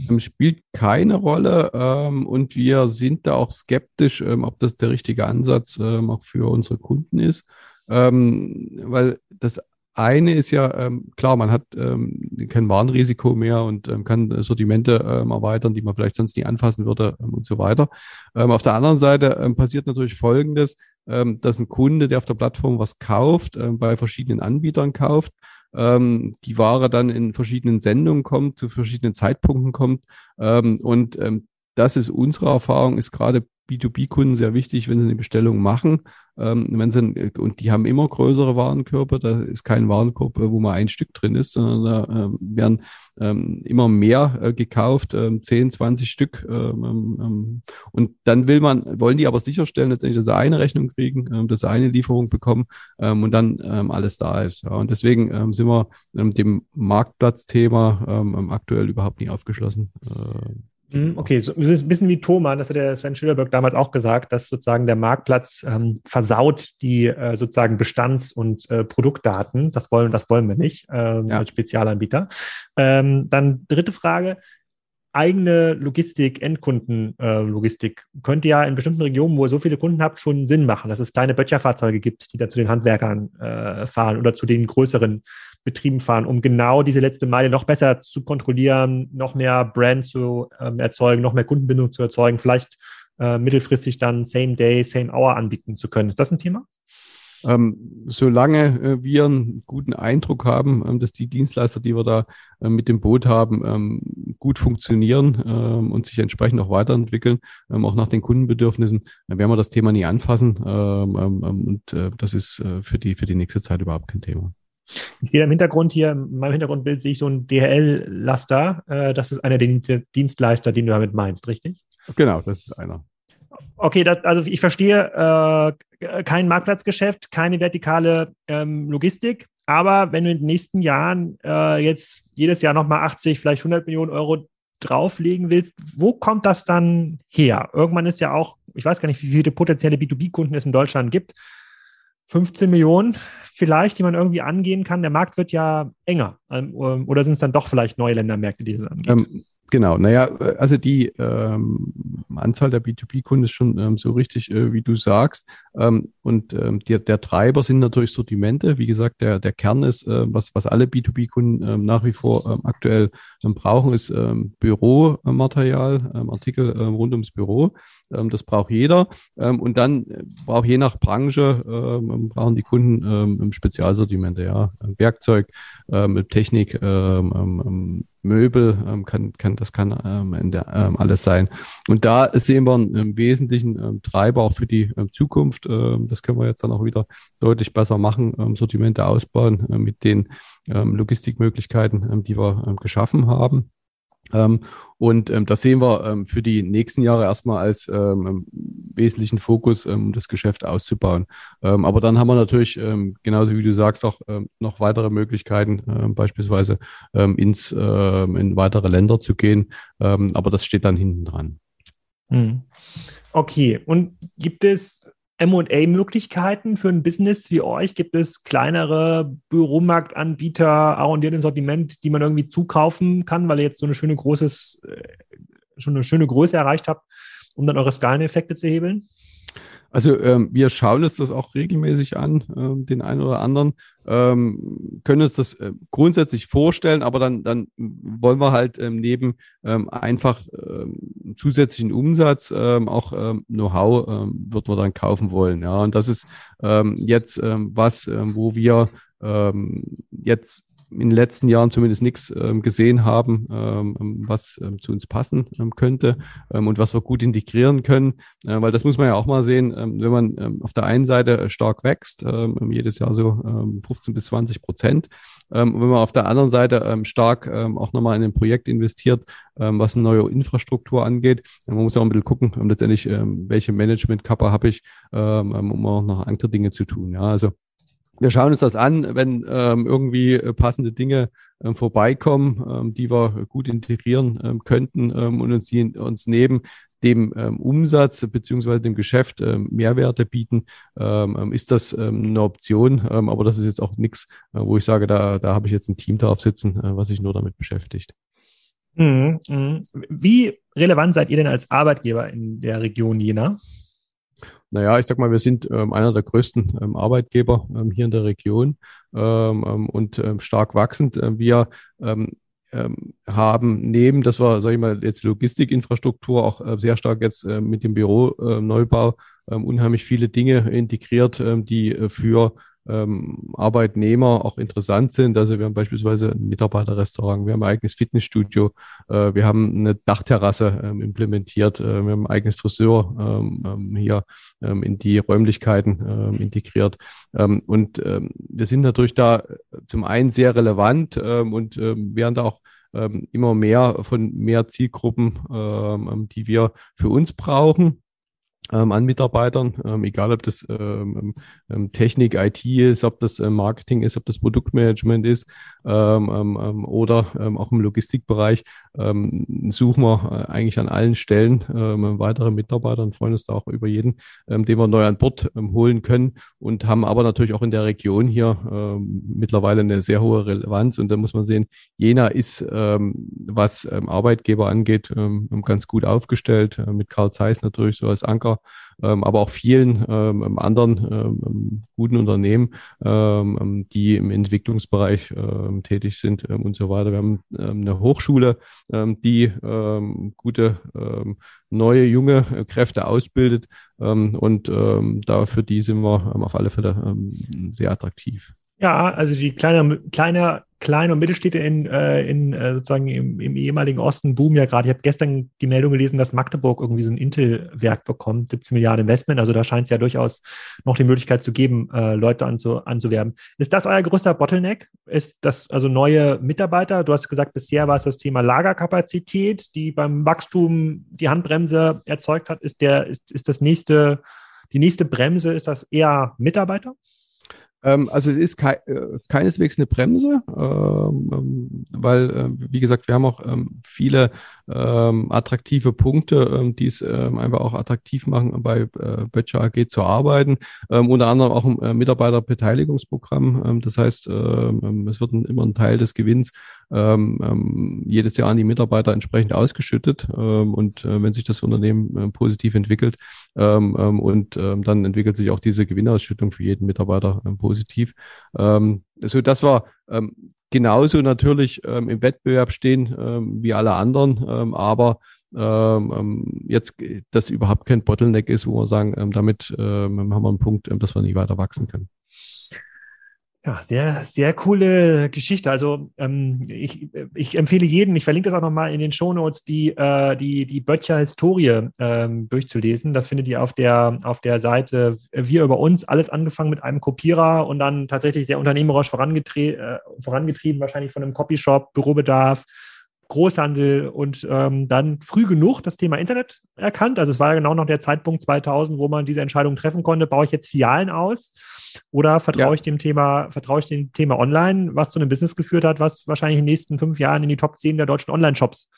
Ähm, spielt keine Rolle ähm, und wir sind da auch skeptisch, ähm, ob das der richtige Ansatz ähm, auch für unsere Kunden ist, ähm, weil das eine ist ja, ähm, klar, man hat ähm, kein Warenrisiko mehr und ähm, kann Sortimente ähm, erweitern, die man vielleicht sonst nie anfassen würde ähm, und so weiter. Ähm, auf der anderen Seite ähm, passiert natürlich Folgendes, ähm, dass ein Kunde, der auf der Plattform was kauft, ähm, bei verschiedenen Anbietern kauft, ähm, die Ware dann in verschiedenen Sendungen kommt, zu verschiedenen Zeitpunkten kommt ähm, und ähm, das ist unsere Erfahrung, ist gerade B2B-Kunden sehr wichtig, wenn sie eine Bestellung machen. Ähm, wenn sie, und die haben immer größere Warenkörper, da ist kein Warenkorb, wo mal ein Stück drin ist, sondern da ähm, werden ähm, immer mehr äh, gekauft, ähm, 10, 20 Stück. Ähm, ähm, ähm, und dann will man, wollen die aber sicherstellen, letztendlich, dass sie eine Rechnung kriegen, ähm, dass sie eine Lieferung bekommen und dann alles da ist. Ja. Und deswegen sind wir ähm, dem Marktplatzthema aktuell überhaupt nicht aufgeschlossen. Äh, okay, so ein bisschen wie Thomas, das hat der Sven Schillerberg damals auch gesagt, dass sozusagen der Marktplatz ähm, versaut die äh, sozusagen Bestands- und äh, Produktdaten. Das wollen, das wollen wir nicht ähm, ja. als Spezialanbieter. Ähm, dann dritte Frage. Eigene Logistik, Endkundenlogistik äh, könnte ja in bestimmten Regionen, wo ihr so viele Kunden habt, schon Sinn machen, dass es kleine Böttcherfahrzeuge gibt, die da zu den Handwerkern äh, fahren oder zu den größeren Betrieben fahren, um genau diese letzte Meile noch besser zu kontrollieren, noch mehr Brand zu ähm, erzeugen, noch mehr Kundenbindung zu erzeugen, vielleicht äh, mittelfristig dann Same Day, Same Hour anbieten zu können. Ist das ein Thema? Ähm, solange äh, wir einen guten Eindruck haben, ähm, dass die Dienstleister, die wir da äh, mit dem Boot haben, ähm, gut funktionieren ähm, und sich entsprechend auch weiterentwickeln, ähm, auch nach den Kundenbedürfnissen, dann werden wir das Thema nie anfassen. Ähm, und äh, das ist äh, für, die, für die nächste Zeit überhaupt kein Thema. Ich sehe im Hintergrund hier, in meinem Hintergrundbild sehe ich so ein DHL-Laster. Äh, das ist einer der Dienstleister, den du damit meinst, richtig? Genau, das ist einer. Okay, das, also ich verstehe äh, kein Marktplatzgeschäft, keine vertikale ähm, Logistik, aber wenn du in den nächsten Jahren äh, jetzt jedes Jahr nochmal 80, vielleicht 100 Millionen Euro drauflegen willst, wo kommt das dann her? Irgendwann ist ja auch, ich weiß gar nicht, wie viele potenzielle B2B-Kunden es in Deutschland gibt. 15 Millionen vielleicht, die man irgendwie angehen kann. Der Markt wird ja enger. Ähm, oder sind es dann doch vielleicht neue Ländermärkte, die das angeht? Ähm, Genau, naja, also die ähm, Anzahl der B2B-Kunden ist schon ähm, so richtig, äh, wie du sagst. Ähm, und ähm, der, der Treiber sind natürlich Sortimente. Wie gesagt, der, der Kern ist, äh, was, was alle B2B-Kunden ähm, nach wie vor ähm, aktuell brauchen, ist Büromaterial, Artikel rund ums Büro. Das braucht jeder. Und dann äh, braucht je nach Branche, brauchen die Kunden Spezialsortimente, ja, Werkzeug, ähm, Technik, Möbel, ähm, kann, kann, das kann ähm, der, ähm, alles sein. Und da sehen wir einen, einen wesentlichen ähm, Treiber auch für die ähm, Zukunft. Ähm, das können wir jetzt dann auch wieder deutlich besser machen, ähm, Sortimente ausbauen äh, mit den ähm, Logistikmöglichkeiten, ähm, die wir ähm, geschaffen haben. Ähm, und ähm, das sehen wir ähm, für die nächsten Jahre erstmal als ähm, wesentlichen Fokus, ähm, um das Geschäft auszubauen. Ähm, aber dann haben wir natürlich, ähm, genauso wie du sagst, auch ähm, noch weitere Möglichkeiten, ähm, beispielsweise ähm, ins, ähm, in weitere Länder zu gehen. Ähm, aber das steht dann hinten dran. Hm. Okay, und gibt es MA-Möglichkeiten für ein Business wie euch? Gibt es kleinere Büromarktanbieter, arrondierten Sortiment, die man irgendwie zukaufen kann, weil ihr jetzt so eine schöne großes, äh, schon eine schöne Größe erreicht habt, um dann eure Skaleneffekte zu hebeln? Also ähm, wir schauen uns das auch regelmäßig an, ähm, den einen oder anderen, ähm, können uns das äh, grundsätzlich vorstellen, aber dann, dann wollen wir halt ähm, neben ähm, einfach ähm, zusätzlichen Umsatz ähm, auch ähm, Know-how ähm, wird man dann kaufen wollen. Ja, und das ist ähm, jetzt ähm, was, ähm, wo wir ähm, jetzt in den letzten Jahren zumindest nichts ähm, gesehen haben, ähm, was ähm, zu uns passen ähm, könnte ähm, und was wir gut integrieren können. Äh, weil das muss man ja auch mal sehen, ähm, wenn man auf der einen Seite äh, stark wächst, jedes Jahr so ähm, 15 bis 20 Prozent, wenn man auf der anderen Seite stark auch nochmal in ein Projekt investiert, was eine neue Infrastruktur angeht, man muss auch ein bisschen gucken, letztendlich, welche Management-Kappa habe ich, um auch noch andere Dinge zu tun. Ja, also wir schauen uns das an, wenn ähm, irgendwie äh, passende Dinge ähm, vorbeikommen, ähm, die wir gut integrieren ähm, könnten ähm, und uns, die, uns neben dem ähm, Umsatz beziehungsweise dem Geschäft Mehrwerte bieten, ist das eine Option. Aber das ist jetzt auch nichts, äh, wo ich sage, da, da habe ich jetzt ein Team drauf sitzen, äh, was sich nur damit beschäftigt. Mhm, mh. Wie relevant seid ihr denn als Arbeitgeber in der Region Jena? Naja, ich sag mal, wir sind ähm, einer der größten ähm, Arbeitgeber ähm, hier in der Region ähm, ähm, und ähm, stark wachsend. Wir haben neben, dass wir, sage ich mal, jetzt Logistikinfrastruktur auch äh, sehr stark jetzt äh, mit dem Büroneubau äh, unheimlich viele Dinge integriert, die äh, für ähm, Arbeitnehmer auch interessant sind. Also wir haben beispielsweise ein Mitarbeiterrestaurant, wir haben ein eigenes Fitnessstudio, äh, wir haben eine Dachterrasse ähm, implementiert, äh, wir haben ein eigenes Friseur ähm, ähm hier ähm, in die Räumlichkeiten ähm, integriert. und wir sind natürlich da zum einen sehr relevant und werden da auch immer mehr von mehr Zielgruppen, die wir für uns brauchen ähm, an Mitarbeitern, ähm, egal ob das ähm, ähm Technik, IT ist, ob das ähm, Marketing ist, ob das Produktmanagement ist ähm, oder auch im Logistikbereich, suchen wir äh, eigentlich an allen Stellen weitere Mitarbeiter und freuen uns da auch über jeden, den wir neu an Bord holen können und haben aber natürlich auch in der Region hier mittlerweile eine sehr hohe Relevanz und da muss man sehen, Jena ist, was Arbeitgeber angeht, ganz gut aufgestellt, äh, mit Karl Zeiss natürlich so als Anker ähm, aber auch vielen ähm, anderen ähm, guten Unternehmen, ähm, die im Entwicklungsbereich ähm, tätig sind ähm, und so weiter. Wir haben eine Hochschule, die gute neue junge Kräfte ausbildet und da für die sind wir auf alle Fälle sehr attraktiv. Ja, also die kleine, kleine, kleine und Mittelstädte in, äh, in äh, sozusagen im, im, ehemaligen Osten boomen ja gerade. Ich habe gestern die Meldung gelesen, dass Magdeburg irgendwie so ein Intel-Werk bekommt, 17 Milliarden Investment. Also da scheint es ja durchaus noch die Möglichkeit zu geben, äh, Leute anzu, anzuwerben. Ist das euer größter Bottleneck? Ist das also neue Mitarbeiter? Du hast gesagt, bisher war es das Thema Lagerkapazität, die beim Wachstum die Handbremse erzeugt hat. Ist der, ist, ist das nächste, die nächste Bremse, ist das eher Mitarbeiter? Ähm, also es ist kei äh, keineswegs eine Bremse, ähm, ähm weil, äh, wie gesagt, wir haben auch ähm, viele ähm, attraktive Punkte, ähm, die es einfach auch attraktiv machen, bei äh, Böttcher AG zu arbeiten. unter anderem auch ein äh, Mitarbeiterbeteiligungsprogramm. das heißt, es wird ein, immer ein Teil des Gewinns jedes Jahr an die Mitarbeiter entsprechend ausgeschüttet. und äh, wenn sich das Unternehmen positiv entwickelt und dann entwickelt sich auch diese Gewinnausschüttung für jeden Mitarbeiter positiv positiv. Ähm, so dass wir ähm, genauso natürlich ähm, im Wettbewerb stehen ähm, wie alle anderen, ähm, aber ähm, ähm jetzt das überhaupt kein Bottleneck ist, wo wir sagen, ähm, damit ähm, haben wir einen Punkt, ähm, dass wir nicht weiter wachsen können. Ja, sehr, sehr coole Geschichte. Also ähm, ich, ich empfehle jeden, ich verlinke das auch nochmal in den Shownotes, die, äh, die, die Böttcher Historie ähm, durchzulesen. Das findet ihr auf der, auf der Seite Wir über uns, alles angefangen mit einem Kopierer und dann tatsächlich sehr unternehmerisch vorangetre äh, vorangetrieben, wahrscheinlich von einem Copyshop, Bürobedarf, Großhandel und ähm, dann früh genug das Thema Internet erkannt. Also es war ja genau noch der Zeitpunkt 2000, wo man diese Entscheidung treffen konnte, baue ich jetzt Filialen aus oder vertraue ja. ich dem Thema, vertraue ich dem Thema Online, was zu einem Business geführt hat, was wahrscheinlich in den nächsten fünf Jahren in die Top 10 der deutschen Online-Shops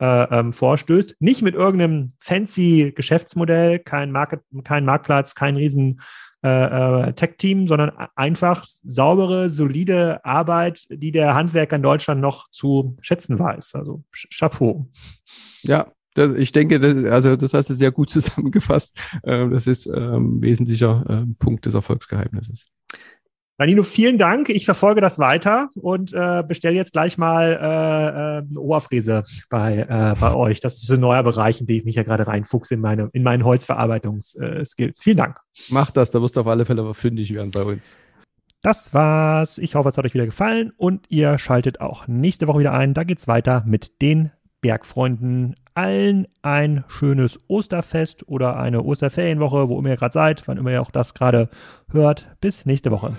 äh, ähm, vorstößt. Nicht mit irgendeinem fancy Geschäftsmodell, kein Market, kein Marktplatz, kein riesen äh, äh, Tech-Team, sondern einfach saubere, solide Arbeit, die der Handwerker in Deutschland noch zu schätzen weiß. Also Chapeau. Ja, das, ich denke, das, also das hast du sehr gut zusammengefasst. Ähm, das ist ähm, wesentlicher äh, Punkt des Erfolgsgeheimnisses. Danilo, vielen Dank. Ich verfolge das weiter und äh, bestelle jetzt gleich mal äh, äh, eine Oberfräse bei, äh, bei euch. Das ist ein neuer Bereich, in den ich mich ja gerade reinfuchse in, meine, in meinen Holzverarbeitungsskills. Äh, vielen Dank. Mach das, da wirst du auf alle Fälle aber fündig werden bei uns. Das war's. Ich hoffe, es hat euch wieder gefallen und ihr schaltet auch nächste Woche wieder ein. Da geht's weiter mit den Bergfreunden. Allen ein schönes Osterfest oder eine Osterferienwoche, wo immer ihr gerade seid, wann immer ihr auch das gerade hört. Bis nächste Woche.